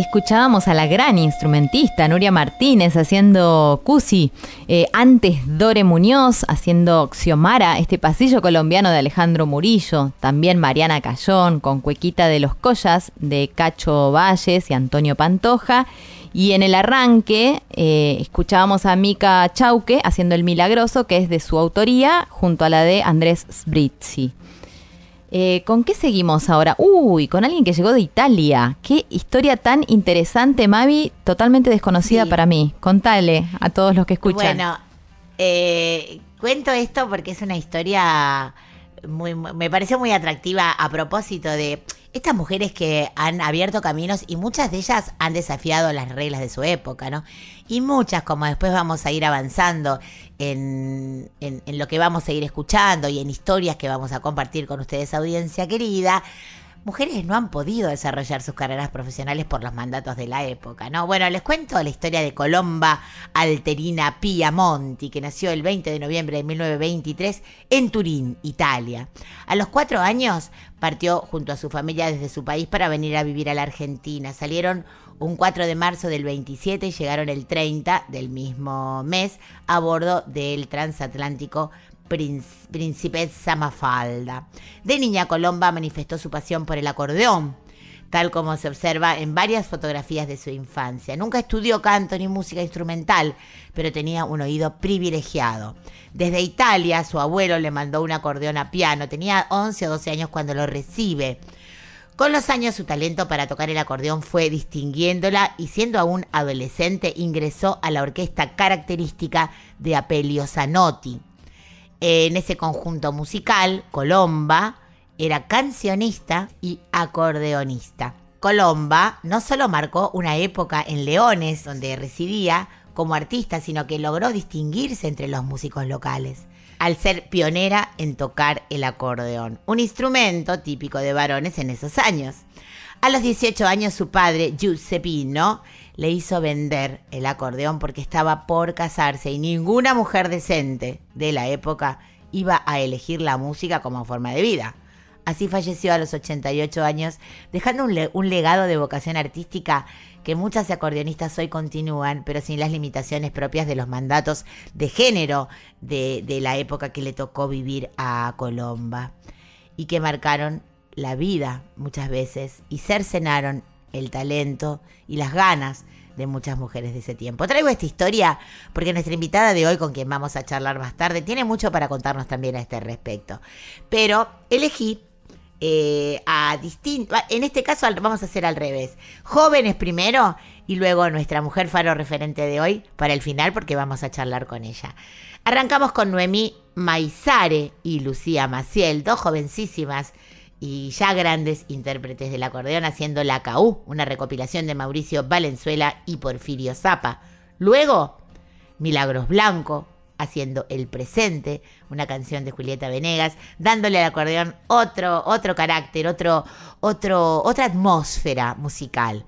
Escuchábamos a la gran instrumentista Nuria Martínez haciendo Cusi, eh, antes Dore Muñoz haciendo Xiomara, este pasillo colombiano de Alejandro Murillo, también Mariana Cayón con Cuequita de los Collas de Cacho Valles y Antonio Pantoja. Y en el arranque eh, escuchábamos a Mica Chauque haciendo El Milagroso, que es de su autoría, junto a la de Andrés Sbrizzi. Eh, ¿Con qué seguimos ahora? Uy, con alguien que llegó de Italia. Qué historia tan interesante, Mavi, totalmente desconocida Sí. para mí. Contale a todos los que escuchan. Bueno, eh, cuento esto porque es una historia muy, muy- me pareció muy atractiva a propósito de estas mujeres que han abierto caminos y muchas de ellas han desafiado las reglas de su época, ¿no? Y muchas, como después vamos a ir avanzando en, en- en lo que vamos a ir escuchando y en historias que vamos a compartir con ustedes, audiencia querida, mujeres no han podido desarrollar sus carreras profesionales por los mandatos de la época, ¿no? Bueno, les cuento la historia de Colomba Alterina Piamonti, que nació el 20 de noviembre de 1923 en Turín, Italia. A los cuatro años partió junto a su familia desde su país para venir a vivir a la Argentina. Salieron un 4 de marzo del 27 y llegaron el 30 del mismo mes a bordo del transatlántico Princ- Principessa Mafalda. De niña Colomba manifestó su pasión por el acordeón, tal como se observa en varias fotografías de su infancia. Nunca estudió canto ni música instrumental, pero tenía un oído privilegiado. Desde Italia, su abuelo le mandó un acordeón a piano. Tenía 11 o 12 años cuando lo recibe. Con los años su talento para tocar el acordeón fue distinguiéndola y siendo aún adolescente ingresó a la orquesta característica de Apelio Zanotti. En ese conjunto musical, Colomba era cancionista y acordeonista. Colomba no solo marcó una época en Leones, donde residía como artista, sino que logró distinguirse entre los músicos locales, al ser pionera en tocar el acordeón, un instrumento típico de varones en esos años. A los 18 años su padre, Giuseppino, le hizo vender el acordeón porque estaba por casarse y ninguna mujer decente de la época iba a elegir la música como forma de vida. Así falleció a los 88 años, dejando un, un legado de vocación artística que muchas acordeonistas hoy continúan, pero sin las limitaciones propias de los mandatos de género de, de la época que le tocó vivir a Colomba y que marcaron la vida muchas veces y cercenaron el talento y las ganas de muchas mujeres de ese tiempo. Traigo esta historia porque nuestra invitada de hoy, con quien vamos a charlar más tarde, tiene mucho para contarnos también a este respecto. Pero elegí eh, a distintos, en este caso vamos a hacer al revés, jóvenes primero y luego nuestra mujer faro referente de hoy para el final porque vamos a charlar con ella. Arrancamos con Noemí Maizare y Lucía Maciel, dos jovencísimas y ya grandes intérpretes del acordeón haciendo La Caú, una recopilación de Mauricio Valenzuela y Porfirio Zapa. Luego, Milagros Blanco haciendo El Presente, una canción de Julieta Venegas, dándole al acordeón otro, otro carácter, otro, otro, otra atmósfera musical.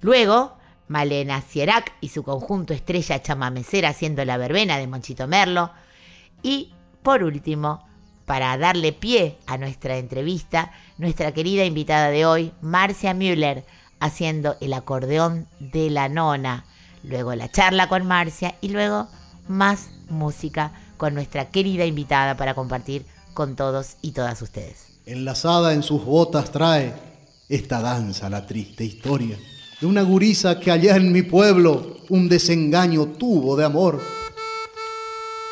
Luego, Malena Cierac y su conjunto Estrella Chamamecera haciendo La Verbena de Monchito Merlo. Y por último, para darle pie a nuestra entrevista, nuestra querida invitada de hoy, Marcia Müller, haciendo el acordeón de la nona. Luego la charla con Marcia y luego más música con nuestra querida invitada para compartir con todos y todas ustedes. Enlazada en sus botas trae esta danza la triste historia de una gurisa que allá en mi pueblo un desengaño tuvo de amor.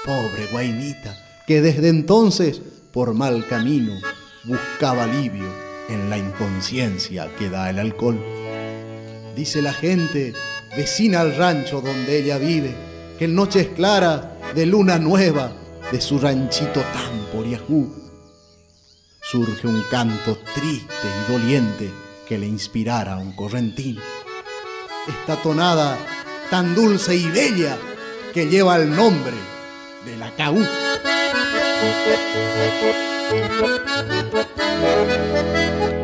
Pobre guainita, que desde entonces por mal camino buscaba alivio en la inconsciencia que da el alcohol. Dice la gente, vecina al rancho donde ella vive, que en noches claras de luna nueva de su ranchito tan poriajú surge un canto triste y doliente que le inspirara a un correntín. Esta tonada tan dulce y bella que lleva el nombre de la caú. Thank you.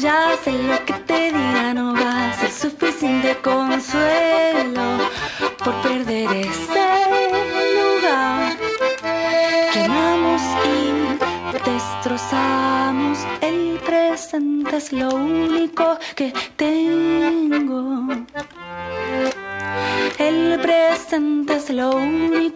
Ya sé lo que te diga, no va a ser suficiente consuelo por perder ese lugar Quemamos y destrozamos. El presente es lo único que tengo. El presente es lo único.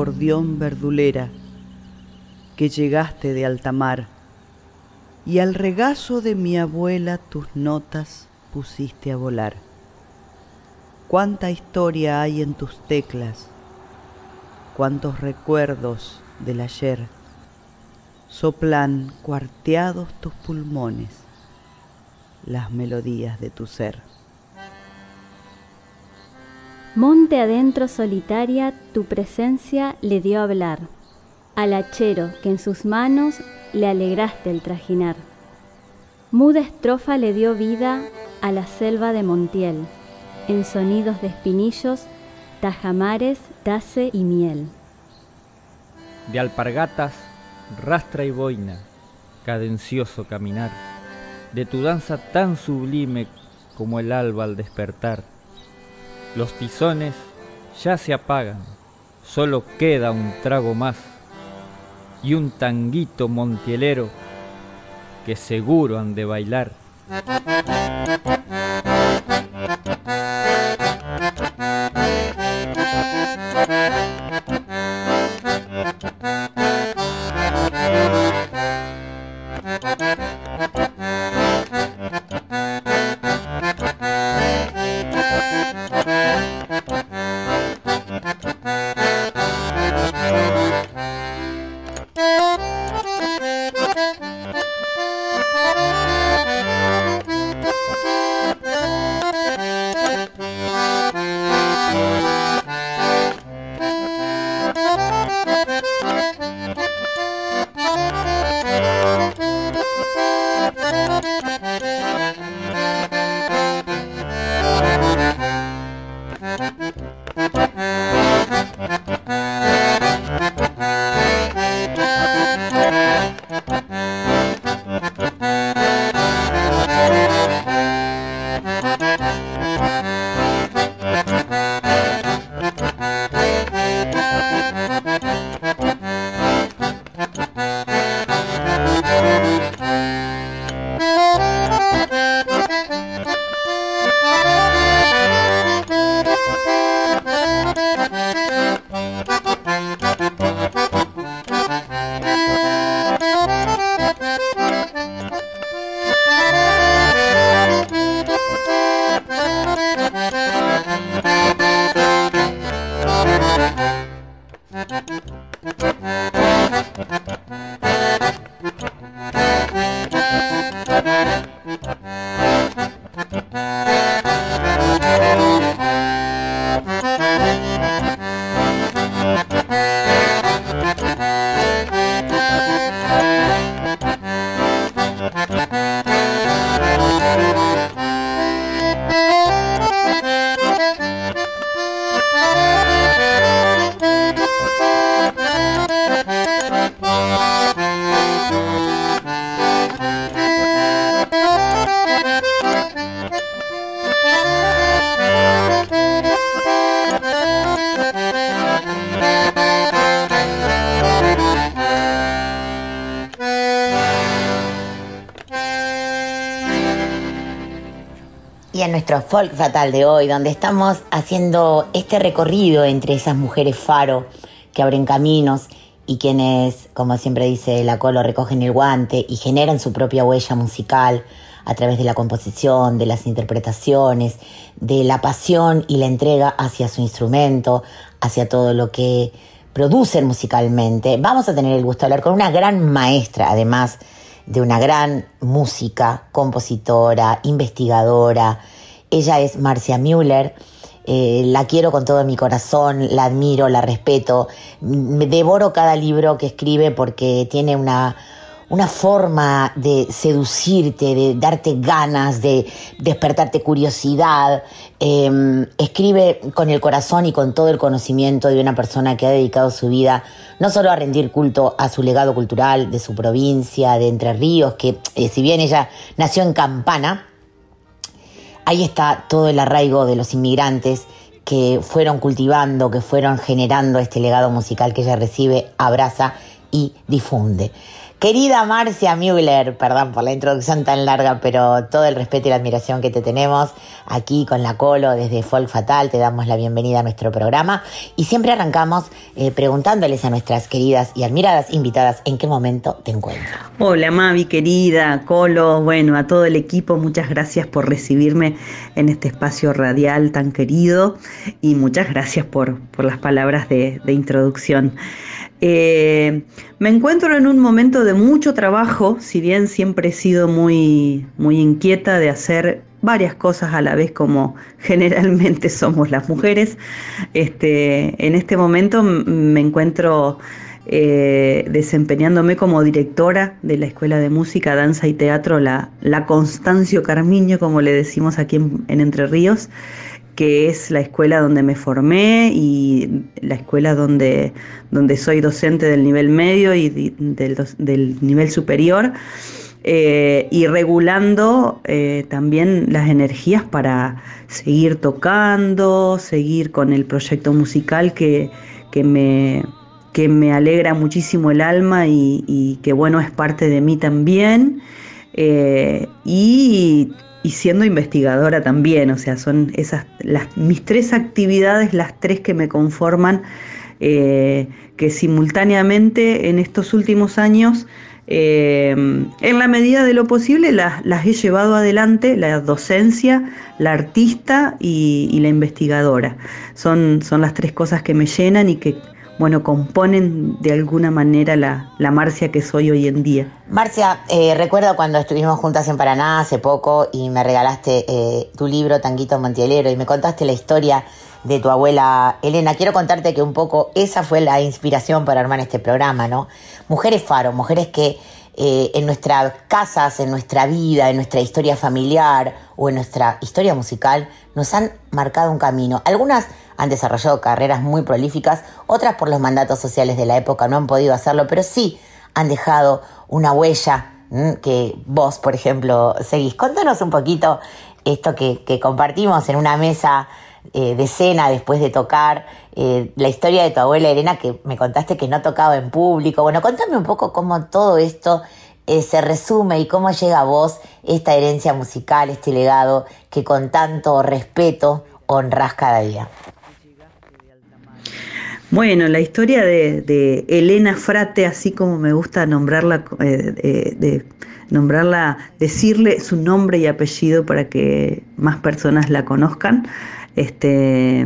Acordeón verdulera, que llegaste de alta mar, y al regazo de mi abuela tus notas pusiste a volar. Cuánta historia hay en tus teclas, cuántos recuerdos del ayer, soplan cuarteados tus pulmones las melodías de tu ser. Monte adentro solitaria, tu presencia le dio a hablar, al hachero que en sus manos le alegraste el trajinar. Muda estrofa le dio vida a la selva de Montiel, en sonidos de espinillos, tajamares, tace y miel. de alpargatas, rastra y boina, cadencioso caminar, de tu danza tan sublime como el alba al despertar. Los tizones ya se apagan, solo queda un trago más y un tanguito montielero que seguro han de bailar. Nuestro folk fatal de hoy, donde estamos haciendo este recorrido entre esas mujeres faro que abren caminos y quienes, como siempre dice la Colo, recogen el guante y generan su propia huella musical a través de la composición, de las interpretaciones, de la pasión y la entrega hacia su instrumento, hacia todo lo que producen musicalmente. Vamos a tener el gusto de hablar con una gran maestra, además de una gran música, compositora, investigadora. Ella es Marcia Müller. Eh, la quiero con todo mi corazón, la admiro, la respeto. Me devoro cada libro que escribe porque tiene una, una forma de seducirte, de darte ganas, de despertarte curiosidad. Eh, escribe con el corazón y con todo el conocimiento de una persona que ha dedicado su vida no solo a rendir culto a su legado cultural de su provincia, de Entre Ríos, que eh, si bien ella nació en Campana, ahí está todo el arraigo de los inmigrantes que fueron cultivando, que fueron generando este legado musical que ella recibe, abraza y difunde. Querida Marcia Müller, perdón por la introducción tan larga, pero todo el respeto y la admiración que te tenemos aquí con la Colo desde Folk Fatal, te damos la bienvenida a nuestro programa y siempre arrancamos eh, preguntándoles a nuestras queridas y admiradas invitadas en qué momento te encuentras. Hola Mavi querida, Colo, bueno, a todo el equipo, muchas gracias por recibirme en este espacio radial tan querido y muchas gracias por, por las palabras de, de introducción. Eh, me encuentro en un momento de mucho trabajo, si bien siempre he sido muy, muy inquieta de hacer varias cosas a la vez como generalmente somos las mujeres. Este, en este momento me encuentro eh, desempeñándome como directora de la Escuela de Música, Danza y Teatro, la, la Constancio Carmiño, como le decimos aquí en, en Entre Ríos que es la escuela donde me formé y la escuela donde, donde soy docente del nivel medio y del, del nivel superior, eh, y regulando eh, también las energías para seguir tocando, seguir con el proyecto musical que, que me, que me alegra muchísimo el alma y, y, que bueno es parte de mí también. Eh, y y siendo investigadora también, o sea, son esas mis tres actividades, las tres que me conforman, eh, que simultáneamente en estos últimos años Eh, en la medida de lo posible las, las he llevado adelante, la docencia, la artista y, y la investigadora. Son, son las tres cosas que me llenan y que, bueno, componen de alguna manera la, la Marcia que soy hoy en día. Marcia, eh, recuerdo cuando estuvimos juntas en Paraná hace poco y me regalaste eh, tu libro Tanguito Montielero y me contaste la historia de tu abuela Elena. Quiero contarte que un poco esa fue la inspiración para armar este programa, ¿no? Mujeres faro, mujeres que eh, en nuestras casas, en nuestra vida, en nuestra historia familiar o en nuestra historia musical nos han marcado un camino. Algunas han desarrollado carreras muy prolíficas, otras por los mandatos sociales de la época no han podido hacerlo, pero sí han dejado una huella que vos, por ejemplo, seguís. Contanos un poquito esto que, compartimos en una mesa eh, de cena después de tocar, eh, la historia de tu abuela Elena que me contaste que no tocaba en público. Bueno, contame un poco cómo todo esto eh, se resume y cómo llega a vos esta herencia musical, este legado que con tanto respeto honras cada día. Bueno, la historia de, de Elena Frate, así como me gusta nombrarla, eh, nombrarla, decirle su nombre y apellido para que más personas la conozcan, este,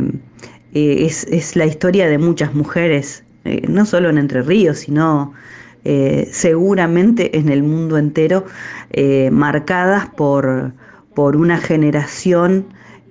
eh, es, la historia de muchas mujeres, eh, no solo en Entre Ríos, sino seguramente en el mundo entero, marcadas por, por una generación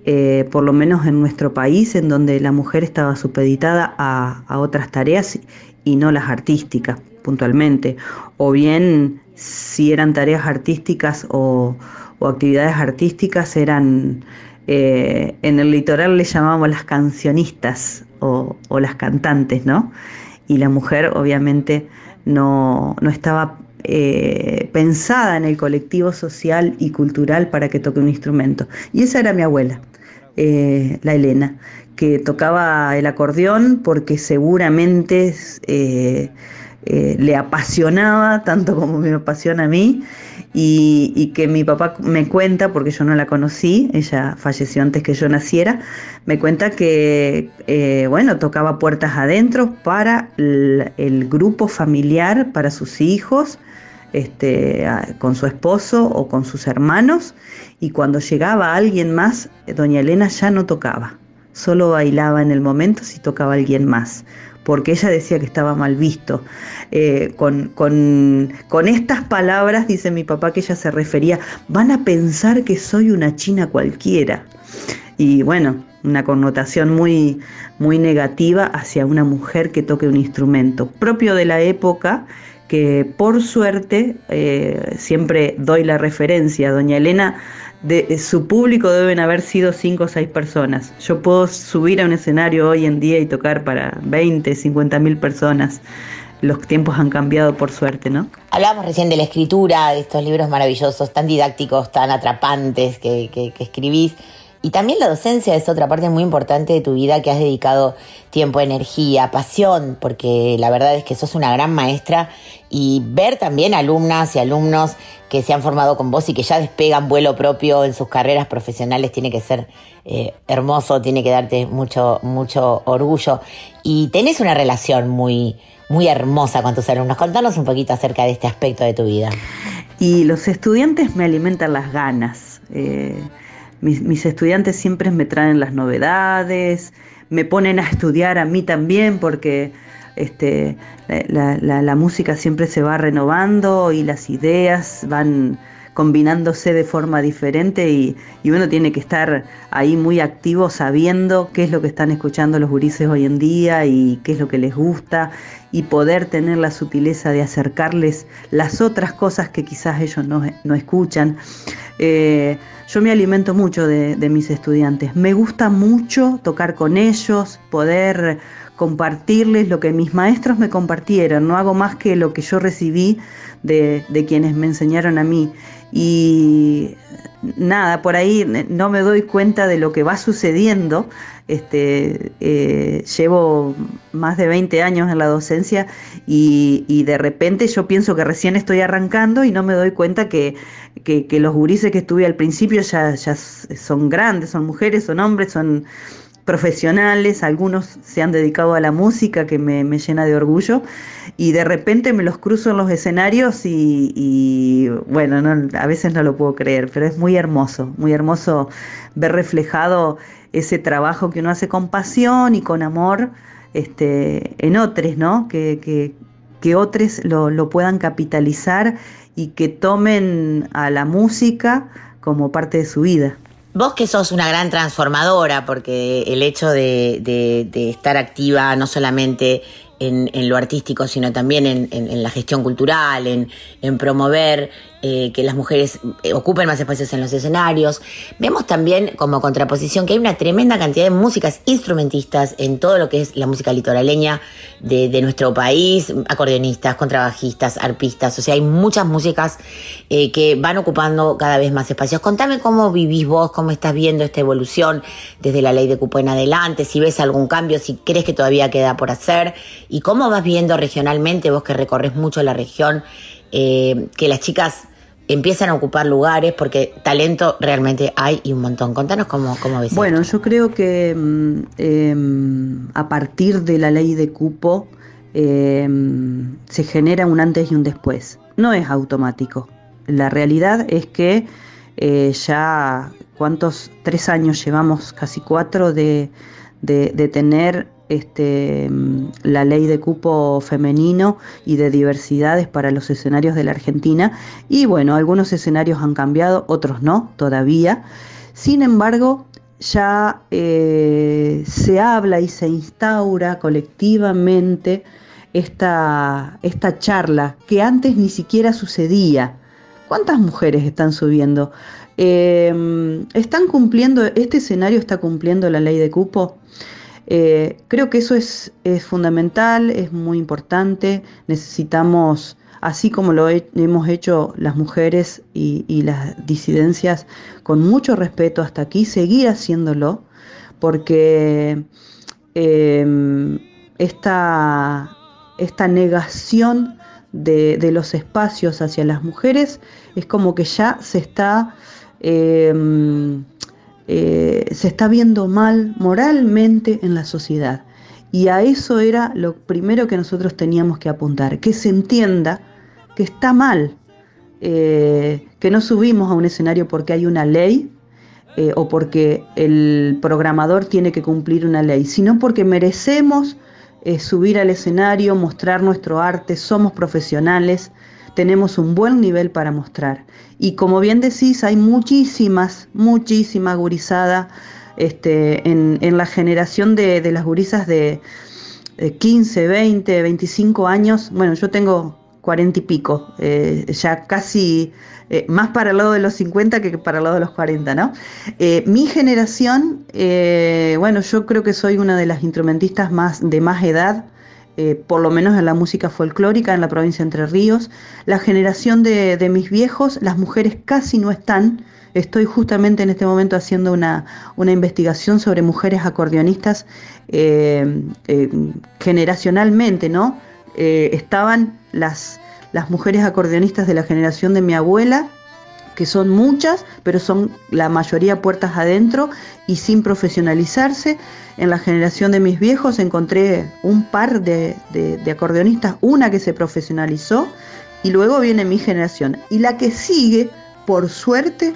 eh, por lo menos en nuestro país, en donde la mujer estaba supeditada a, a otras tareas y no las artísticas puntualmente, o bien si eran tareas artísticas o, o actividades artísticas eran, eh, en el litoral le llamábamos las cancionistas o, o las cantantes, ¿no? Y la mujer obviamente no, no estaba eh, pensada en el colectivo social y cultural para que toque un instrumento. Y esa era mi abuela, eh, la Elena, que tocaba el acordeón porque seguramente eh, le apasionaba tanto como me apasiona a mí y, que mi papá me cuenta, porque yo no la conocí, ella falleció antes que yo naciera, me cuenta que, bueno, tocaba puertas adentro para el grupo familiar, para sus hijos, este, con su esposo o con sus hermanos, y cuando llegaba alguien más, doña Elena ya no tocaba, solo bailaba en el momento si tocaba alguien más, porque ella decía que estaba mal visto. Eh, con, con- con estas palabras, dice mi papá, que ella se refería, van a pensar que soy una china cualquiera. Y bueno, una connotación muy, muy negativa hacia una mujer que toque un instrumento propio de la época que por suerte eh, siempre doy la referencia, doña Elena, de su público deben haber sido cinco o seis personas. Yo puedo subir a un escenario hoy en día y tocar para 20, 50 mil personas. Los tiempos han cambiado por suerte, ¿no? Hablábamos recién de la escritura, de estos libros maravillosos, tan didácticos, tan atrapantes que, escribís. Y también la docencia es otra parte muy importante de tu vida que has dedicado tiempo, energía, pasión, porque la verdad es que sos una gran maestra y ver también alumnas y alumnos que se han formado con vos y que ya despegan vuelo propio en sus carreras profesionales tiene que ser eh, hermoso, tiene que darte mucho, mucho orgullo. Y tenés una relación muy, muy hermosa con tus alumnos. Contanos un poquito acerca de este aspecto de tu vida. Y los estudiantes me alimentan las ganas. Eh, mis, estudiantes siempre me traen las novedades, me ponen a estudiar a mí también porque este, la, la- la música siempre se va renovando y las ideas van combinándose de forma diferente y, y uno tiene que estar ahí muy activo sabiendo qué es lo que están escuchando los gurises hoy en día y qué es lo que les gusta y poder tener la sutileza de acercarles las otras cosas que quizás ellos no, no escuchan. Eh, yo me alimento mucho de, de mis estudiantes. Me gusta mucho tocar con ellos, poder compartirles lo que mis maestros me compartieron. No hago más que lo que yo recibí de, de quienes me enseñaron a mí. Y nada, por ahí no me doy cuenta de lo que va sucediendo. Este, eh, llevo más de 20 años en la docencia y, y de repente yo pienso que recién estoy arrancando y no me doy cuenta que, que, los gurises que estuve al principio ya, ya son grandes, son mujeres, son hombres, son profesionales, algunos se han dedicado a la música, que me, me llena de orgullo, y de repente me los cruzo en los escenarios y, y, bueno, no, a veces no lo puedo creer, pero es muy hermoso, muy hermoso ver reflejado ese trabajo que uno hace con pasión y con amor este, en otros, ¿no? Que, que, que otros lo, lo puedan capitalizar y que tomen a la música como parte de su vida. Vos que sos una gran transformadora, porque el hecho de, estar activa no solamente en, lo artístico, sino también en, la gestión cultural, en promover eh, que las mujeres eh, ocupen más espacios en los escenarios. Vemos también como contraposición que hay una tremenda cantidad de músicas instrumentistas en todo lo que es la música litoraleña de, nuestro país, acordeonistas, contrabajistas, arpistas, o sea, hay muchas músicas eh, que van ocupando cada vez más espacios. Contame cómo vivís vos, cómo estás viendo esta evolución desde la ley de cupo en adelante, si ves algún cambio, si crees que todavía queda por hacer y cómo vas viendo regionalmente, vos que recorres mucho la región, que las chicas empiezan a ocupar lugares porque talento realmente hay y un montón. Contanos cómo, cómo ves. Bueno, yo creo que mm, em, a partir de la ley de cupo em, se genera un antes y un después. No es automático. La realidad es que eh, ya, ¿cuántos? Tres años llevamos, casi cuatro, de, de- de tener este, mm, la ley de cupo femenino y de diversidades para los escenarios de la Argentina. Y bueno, algunos escenarios han cambiado, otros no, todavía. Sin embargo, ya eh, se habla y se instaura colectivamente esta, esta charla que antes ni siquiera sucedía. ¿Cuántas mujeres están subiendo? Eh, ¿Están cumpliendo, este escenario está cumpliendo la ley de cupo? Eh, creo que eso es, es fundamental, es muy importante. Necesitamos, así como lo he- hemos hecho las mujeres y, las disidencias, con mucho respeto hasta aquí, seguir haciéndolo, porque eh, esta, esta negación de, los espacios hacia las mujeres es como que ya se está... eh, eh, se está viendo mal moralmente en la sociedad. Y a eso era lo primero que nosotros teníamos que apuntar, que se entienda que está mal, eh, que no subimos a un escenario porque hay una ley eh, o porque el programador tiene que cumplir una ley, sino porque merecemos subir al escenario, mostrar nuestro arte, somos profesionales, tenemos un buen nivel para mostrar. Y como bien decís, hay muchísimas, muchísima gurizada este, en, en la generación de, de las gurisas de, de 15, 20, 25 años. Bueno, yo tengo 40 y pico, eh, ya casi eh, más para el lado de los 50 que para el lado de los 40, ¿no? Eh, mi generación, bueno, yo creo que soy una de las instrumentistas más de más edad, eh, por lo menos en la música folclórica en la provincia de Entre Ríos. La generación de, mis viejos, las mujeres casi no están. Estoy justamente en este momento haciendo una, una investigación sobre mujeres acordeonistas eh, eh, generacionalmente, ¿no? Estaban las, las mujeres acordeonistas de la generación de mi abuela, que son muchas, pero son la mayoría puertas adentro y sin profesionalizarse. En la generación de mis viejos encontré un par de, de- de acordeonistas, una que se profesionalizó y luego viene mi generación. Y la que sigue, por suerte,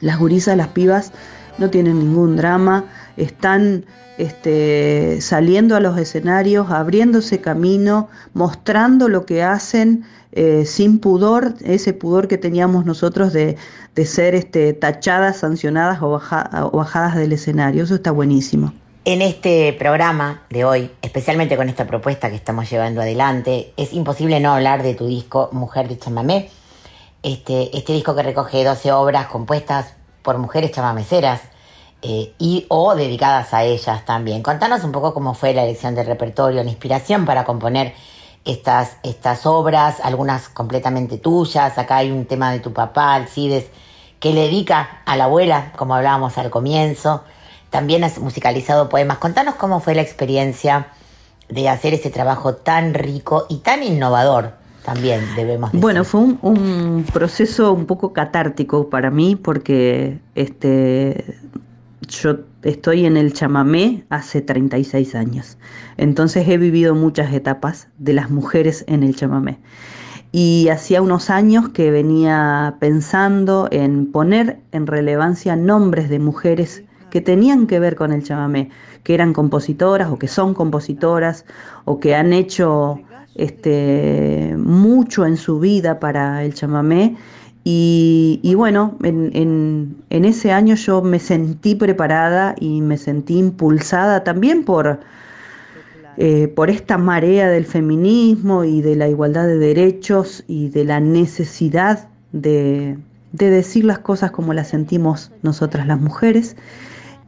las gurisas, las pibas no tienen ningún drama, están este, saliendo a los escenarios, abriéndose camino, mostrando lo que hacen eh, sin pudor, ese pudor que teníamos nosotros de, de ser este, tachadas, sancionadas o, baja- o bajadas del escenario. Eso está buenísimo. En este programa de hoy, especialmente con esta propuesta que estamos llevando adelante, es imposible no hablar de tu disco Mujer de Chamamé. Este, este disco que recoge 12 obras compuestas por mujeres chamameceras eh, y o dedicadas a ellas también. Contanos un poco cómo fue la elección del repertorio, la inspiración para componer estas, estas obras, algunas completamente tuyas. Acá hay un tema de tu papá, Alcides, que le dedica a la abuela, como hablábamos al comienzo. También has musicalizado poemas. Contanos cómo fue la experiencia de hacer ese trabajo tan rico y tan innovador también, debemos decir. Bueno, fue un, un proceso un poco catártico para mí porque este, yo estoy en el chamamé hace 36 años. Entonces he vivido muchas etapas de las mujeres en el chamamé. Y hacía unos años que venía pensando en poner en relevancia nombres de mujeres que tenían que ver con el chamamé, que eran compositoras o que son compositoras o que han hecho este, mucho en su vida para el chamamé. Y, bueno, en, ese año yo me sentí preparada y me sentí impulsada también por, eh, por esta marea del feminismo y de la igualdad de derechos y de la necesidad de, de decir las cosas como las sentimos nosotras las mujeres.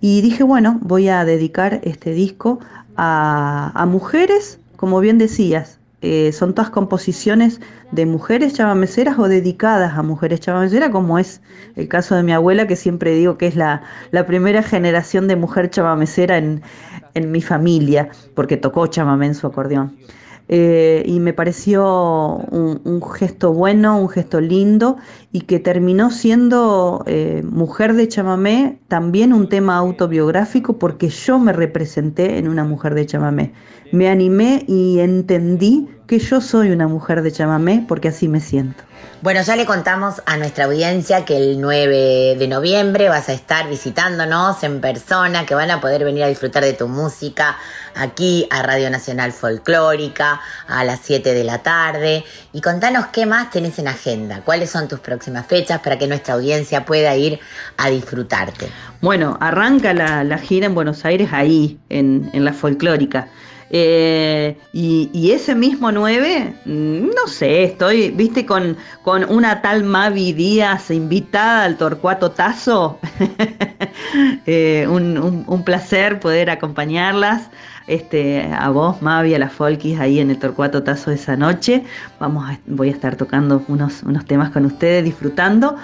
Y dije, bueno, voy a dedicar este disco a mujeres, como bien decías, eh, son todas composiciones de mujeres chamameceras o dedicadas a mujeres chamameceras, como es el caso de mi abuela, que siempre digo que es la, la primera generación de mujer chamamecera en, en mi familia, porque tocó chamamé en su acordeón. Eh, y me pareció un, un gesto bueno, un gesto lindo y que terminó siendo eh, Mujer de Chamamé también un tema autobiográfico porque yo me representé en una mujer de chamamé. Me animé y entendí que yo soy una mujer de chamamé porque así me siento. Bueno, ya le contamos a nuestra audiencia que el 9 de noviembre vas a estar visitándonos en persona, que van a poder venir a disfrutar de tu música aquí a Radio Nacional Folclórica a las 7 de la tarde. Y contanos qué más tenés en agenda, cuáles son tus próximas fechas para que nuestra audiencia pueda ir a disfrutarte. Bueno, arranca la, gira en Buenos Aires ahí, en, en la folclórica. Eh, y, ese mismo 9, mm, no sé, estoy, viste, con, con una tal Mavi Díaz invitada al Torcuato Tazo. Eh, un- un placer poder acompañarlas. Este, a vos, Mavi, a las Folkis ahí en el Torcuato Tazo esa noche. Vamos a, voy a estar tocando unos, unos temas con ustedes, disfrutando.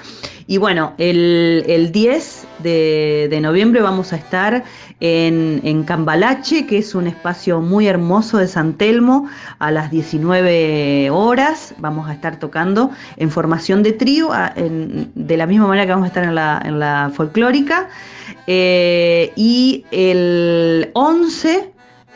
Y bueno, el, el 10 de, noviembre vamos a estar en, en Cambalache, que es un espacio muy hermoso de San Telmo, a las 19 horas. Vamos a estar tocando en formación de trío, de la misma manera que vamos a estar en la, en la folclórica. Eh, y el 11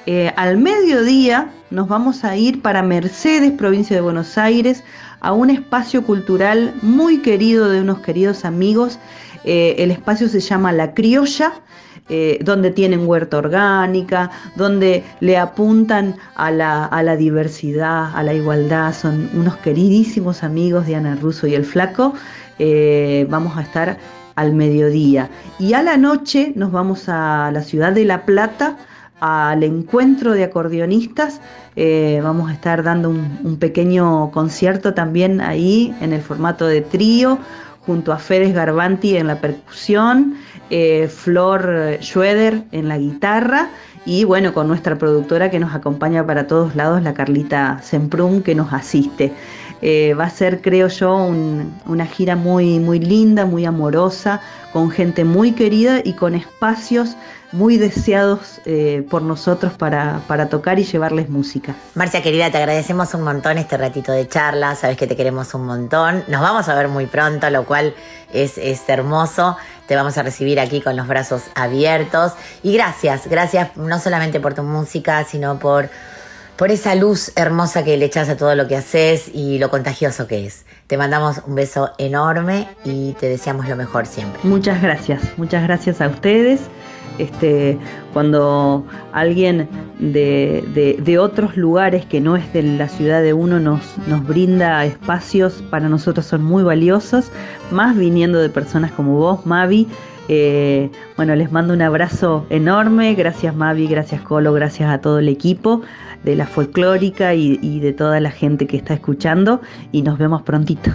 eh, al mediodía nos vamos a ir para Mercedes, provincia de Buenos Aires, a un espacio cultural muy querido de unos queridos amigos. Eh, el espacio se llama La Criolla, eh, donde tienen huerta orgánica, donde le apuntan a la, a la diversidad, a la igualdad. Son unos queridísimos amigos de Ana Russo y el Flaco. Vamos a estar al mediodía. Y a la noche nos vamos a la ciudad de La Plata al encuentro de acordeonistas. Eh, vamos a estar dando un, pequeño concierto también ahí en el formato de trío, junto a Fedes Garbanti en la percusión, eh, Flor Schroeder en la guitarra y bueno, con nuestra productora que nos acompaña para todos lados, la Carlita Semprún, que nos asiste. Eh, va a ser, creo yo, un- una gira muy, muy linda, muy amorosa, con gente muy querida y con espacios muy deseados eh, por nosotros para, para tocar y llevarles música. Marcia querida, te agradecemos un montón este ratito de charla, sabes que te queremos un montón, nos vamos a ver muy pronto, lo cual es, es hermoso, te vamos a recibir aquí con los brazos abiertos. Y gracias, gracias no solamente por tu música, sino por, por esa luz hermosa que le echas a todo lo que haces y lo contagioso que es. Te mandamos un beso enorme y te deseamos lo mejor siempre. Muchas gracias, muchas gracias a ustedes. Este, cuando alguien de, de- otros lugares que no es de la ciudad de uno nos, nos brinda espacios, para nosotros son muy valiosos, más viniendo de personas como vos, Mavi. Eh, bueno, les mando un abrazo enorme, gracias Mavi, gracias Colo, gracias a todo el equipo de la folclórica y, y de toda la gente que está escuchando y nos vemos prontito.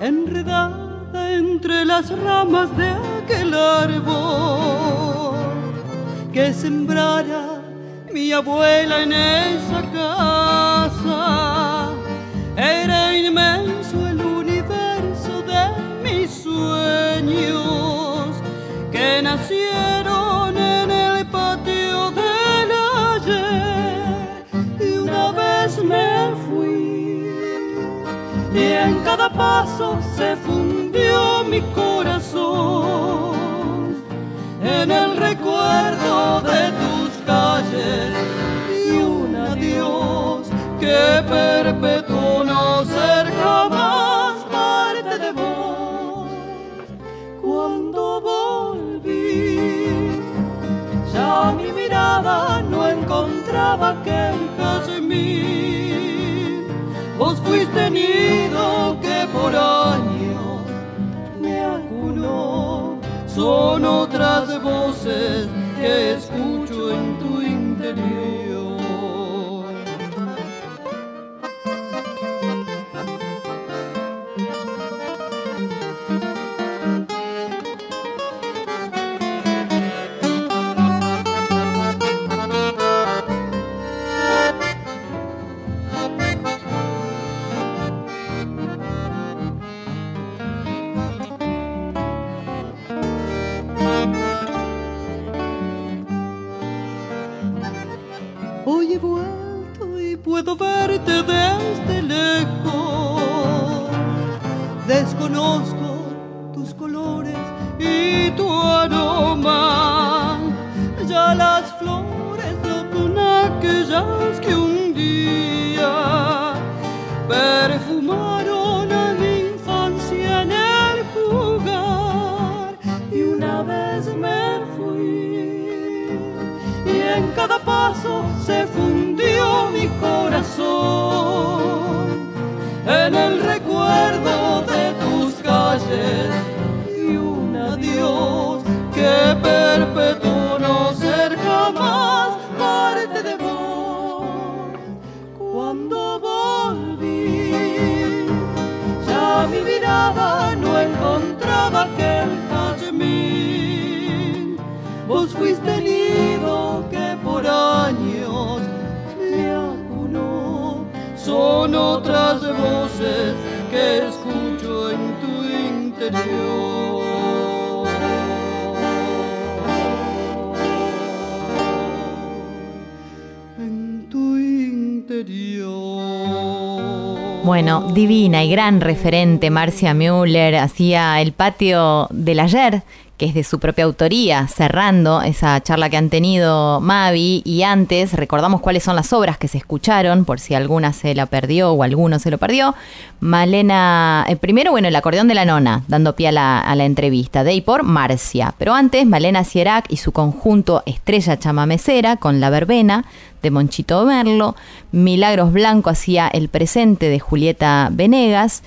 enredada entre las ramas de aquel árbol que sembrara mi abuela en esa casa. Era inmenso el universo de mis sueños que nacieron y en cada paso se fundió mi corazón. En el recuerdo de tus calles y un adiós que perpetuó no ser jamás parte de vos. Cuando volví ya mi mirada no encontraba aquel jazmín Vos fuiste nido que por años me acunó. Son otras voces que escucho en tu interior. Vuelto y puedo verte desde lejos. Desconozco tus colores y tu aroma. Ya las flores no son aquellas que un día perfumaron a mi infancia en el jugar. Y una vez me fui y en cada paso se fundió corazón en el recuerdo de tus calles y un adiós que perpetuó no ser jamás parte de vos. Cuando volví, ya mi mirada no encontraba aquel jazmín. Vos fuiste el nido que por años Son otras voces que escucho en tu interior. En tu interior. Bueno, divina y gran referente Marcia Müller hacía el patio del ayer, que es de su propia autoría, cerrando esa charla que han tenido Mavi y antes. Recordamos cuáles son las obras que se escucharon, por si alguna se la perdió o alguno se lo perdió. Malena, eh, primero, bueno, el acordeón de la nona, dando pie a la, a la entrevista, de y por Marcia, pero antes Malena Sierac y su conjunto Estrella Chamamecera con La Verbena de Monchito Merlo, Milagros Blanco hacía El presente de Julieta Venegas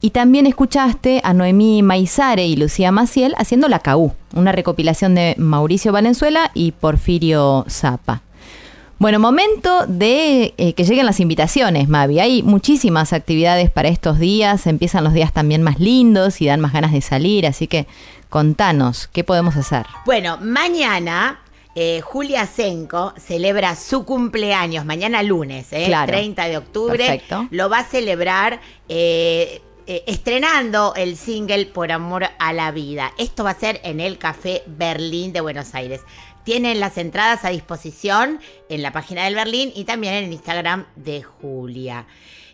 y también escuchaste a Noemí Maizare y Lucía Maciel haciendo La CAU, una recopilación de Mauricio Valenzuela y Porfirio Zapa. Bueno, momento de eh, que lleguen las invitaciones, Mavi. Hay muchísimas actividades para estos días, empiezan los días también más lindos y dan más ganas de salir, así que contanos, ¿qué podemos hacer? Bueno, mañana eh, Julia Senko celebra su cumpleaños, mañana lunes, eh, Claro. 30 de octubre. Perfecto. Lo va a celebrar eh, eh, estrenando el single Por Amor a la Vida. Esto va a ser en el Café Berlín de Buenos Aires. Tienen las entradas a disposición en la página del Berlín y también en el Instagram de Julia.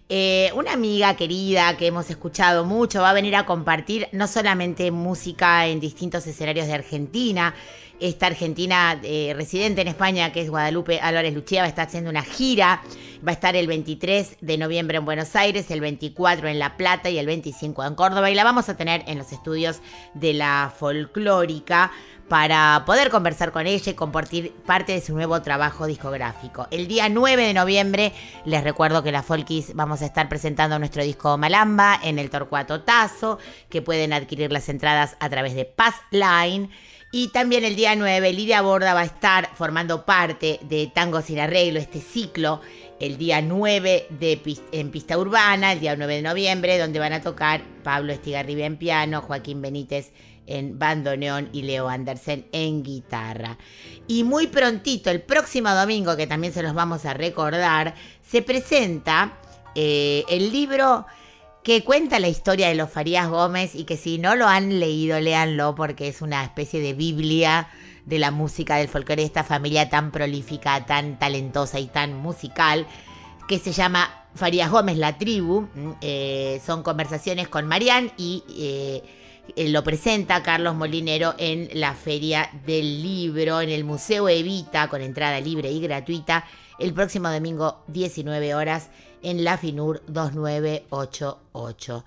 Eh, una amiga querida que hemos escuchado mucho va a venir a compartir no solamente música en distintos escenarios de Argentina, esta argentina eh, residente en España, que es Guadalupe Álvarez Luchía, va a estar haciendo una gira. Va a estar el 23 de noviembre en Buenos Aires, el 24 en La Plata y el 25 en Córdoba. Y la vamos a tener en los estudios de la folclórica para poder conversar con ella y compartir parte de su nuevo trabajo discográfico. El día 9 de noviembre, les recuerdo que la Folkis vamos a estar presentando nuestro disco Malamba en el Torcuato Tazo, que pueden adquirir las entradas a través de Pass Line. Y también el día 9, Lidia Borda va a estar formando parte de Tango sin Arreglo, este ciclo, el día 9 de, en Pista Urbana, el día 9 de noviembre, donde van a tocar Pablo Estigarribia en piano, Joaquín Benítez en bandoneón y Leo Andersen en guitarra. Y muy prontito, el próximo domingo, que también se los vamos a recordar, se presenta eh, el libro que cuenta la historia de los Farías Gómez y que si no lo han leído, léanlo porque es una especie de Biblia de la música del folclore de esta familia tan prolífica, tan talentosa y tan musical, que se llama Farías Gómez, la tribu. Mm, eh, son conversaciones con Marián y eh, eh, lo presenta Carlos Molinero en la Feria del Libro, en el Museo Evita, con entrada libre y gratuita, el próximo domingo 19 horas en la FINUR 2988.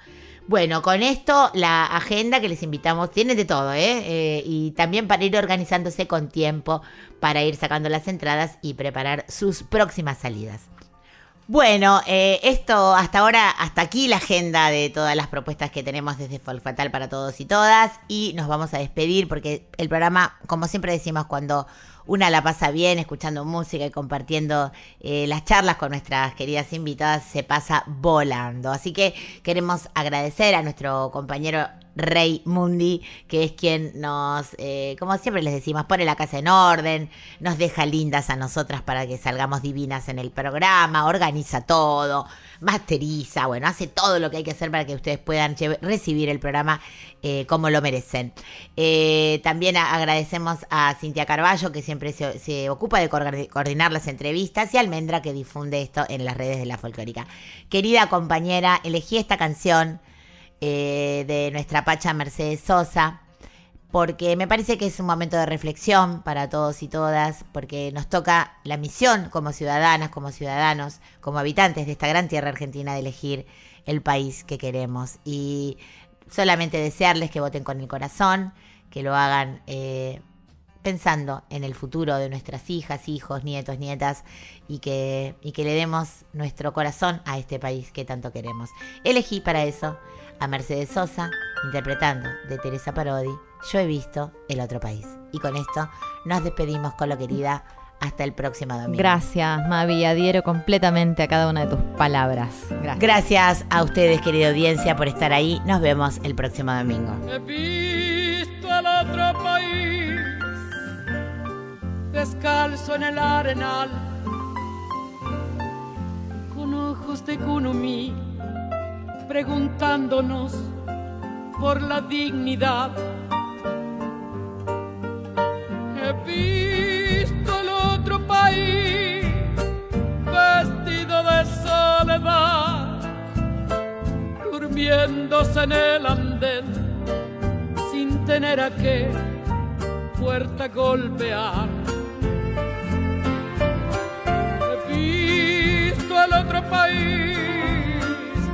Bueno, con esto la agenda que les invitamos tiene de todo, ¿eh? Eh, y también para ir organizándose con tiempo para ir sacando las entradas y preparar sus próximas salidas. Bueno, eh, esto hasta ahora, hasta aquí la agenda de todas las propuestas que tenemos desde Folk Fatal para todos y todas. Y nos vamos a despedir porque el programa, como siempre decimos, cuando una la pasa bien escuchando música y compartiendo eh, las charlas con nuestras queridas invitadas, se pasa volando. Así que queremos agradecer a nuestro compañero Rey Mundi, que es quien nos, eh, como siempre les decimos, pone la casa en orden, nos deja lindas a nosotras para que salgamos divinas en el programa, organiza todo, masteriza, bueno, hace todo lo que hay que hacer para que ustedes puedan recibir el programa eh, como lo merecen. Eh, también agradecemos a Cintia Carballo, que siempre se, se ocupa de coordi- coordinar las entrevistas, y a Almendra, que difunde esto en las redes de la folclórica. Querida compañera, elegí esta canción eh, de nuestra pacha Mercedes Sosa, porque me parece que es un momento de reflexión para todos y todas, porque nos toca la misión como ciudadanas, como ciudadanos, como habitantes de esta gran tierra argentina de elegir el país que queremos. Y solamente desearles que voten con el corazón, que lo hagan eh, pensando en el futuro de nuestras hijas, hijos, nietos, nietas, y que, y que le demos nuestro corazón a este país que tanto queremos. Elegí para eso a Mercedes Sosa, interpretando de Teresa Parodi, Yo he visto el otro país. Y con esto nos despedimos con lo querida. Hasta el próximo domingo. Gracias, Mavi. Adhiero completamente a cada una de tus palabras. Gracias. Gracias a ustedes, querida audiencia, por estar ahí. Nos vemos el próximo domingo. He visto al otro país descalzo en el arenal con ojos de kunumi preguntándonos por la dignidad. He visto el otro país vestido de soledad durmiéndose en el andén sin tener a qué puerta golpear. Visto el otro país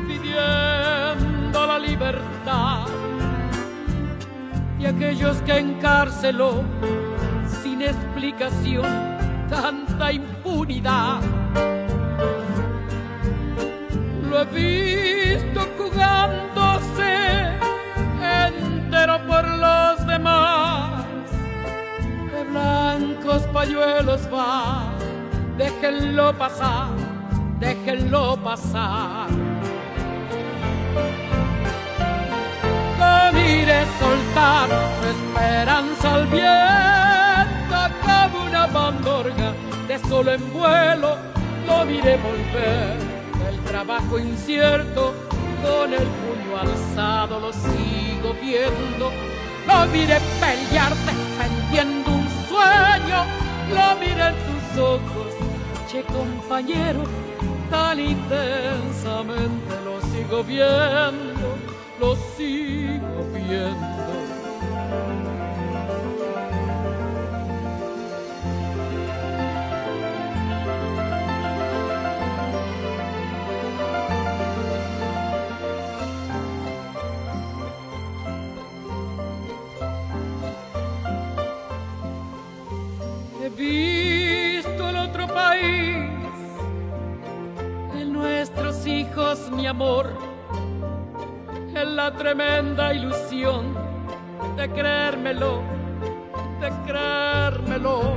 pidiendo la libertad y aquellos que encarceló sin explicación tanta impunidad. Lo he visto jugándose entero por los demás. De blancos pañuelos va, déjenlo pasar, déjenlo pasar. Lo mire soltar su esperanza al viento como una bandorga de solo en vuelo. Lo mire volver del trabajo incierto con el puño alzado lo sigo viendo. Lo mire pelear defendiendo un sueño. Lo mire en tus ojos, che compañero, tan intensamente lo sigo viendo, lo sigo viendo. Mi amor, en la tremenda ilusión de creérmelo, de creérmelo.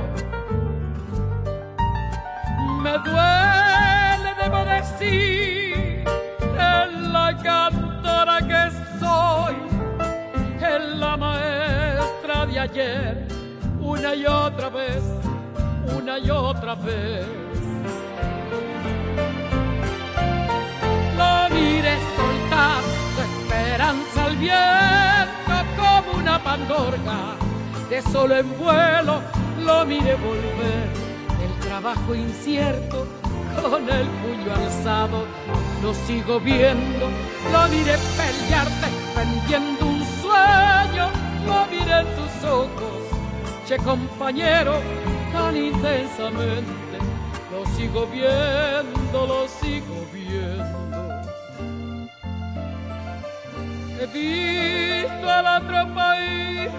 Me duele, debo decir, en la cantora que soy, en la maestra de ayer una y otra vez, una y otra vez. Mire soltar su esperanza al viento como una pandorga de solo en vuelo. Lo mire volver del trabajo incierto con el puño alzado. Lo sigo viendo, lo mire pelear defendiendo un sueño. Lo mire en tus ojos che compañero, tan intensamente, lo sigo viendo, lo sigo viendo. he visto al otro país.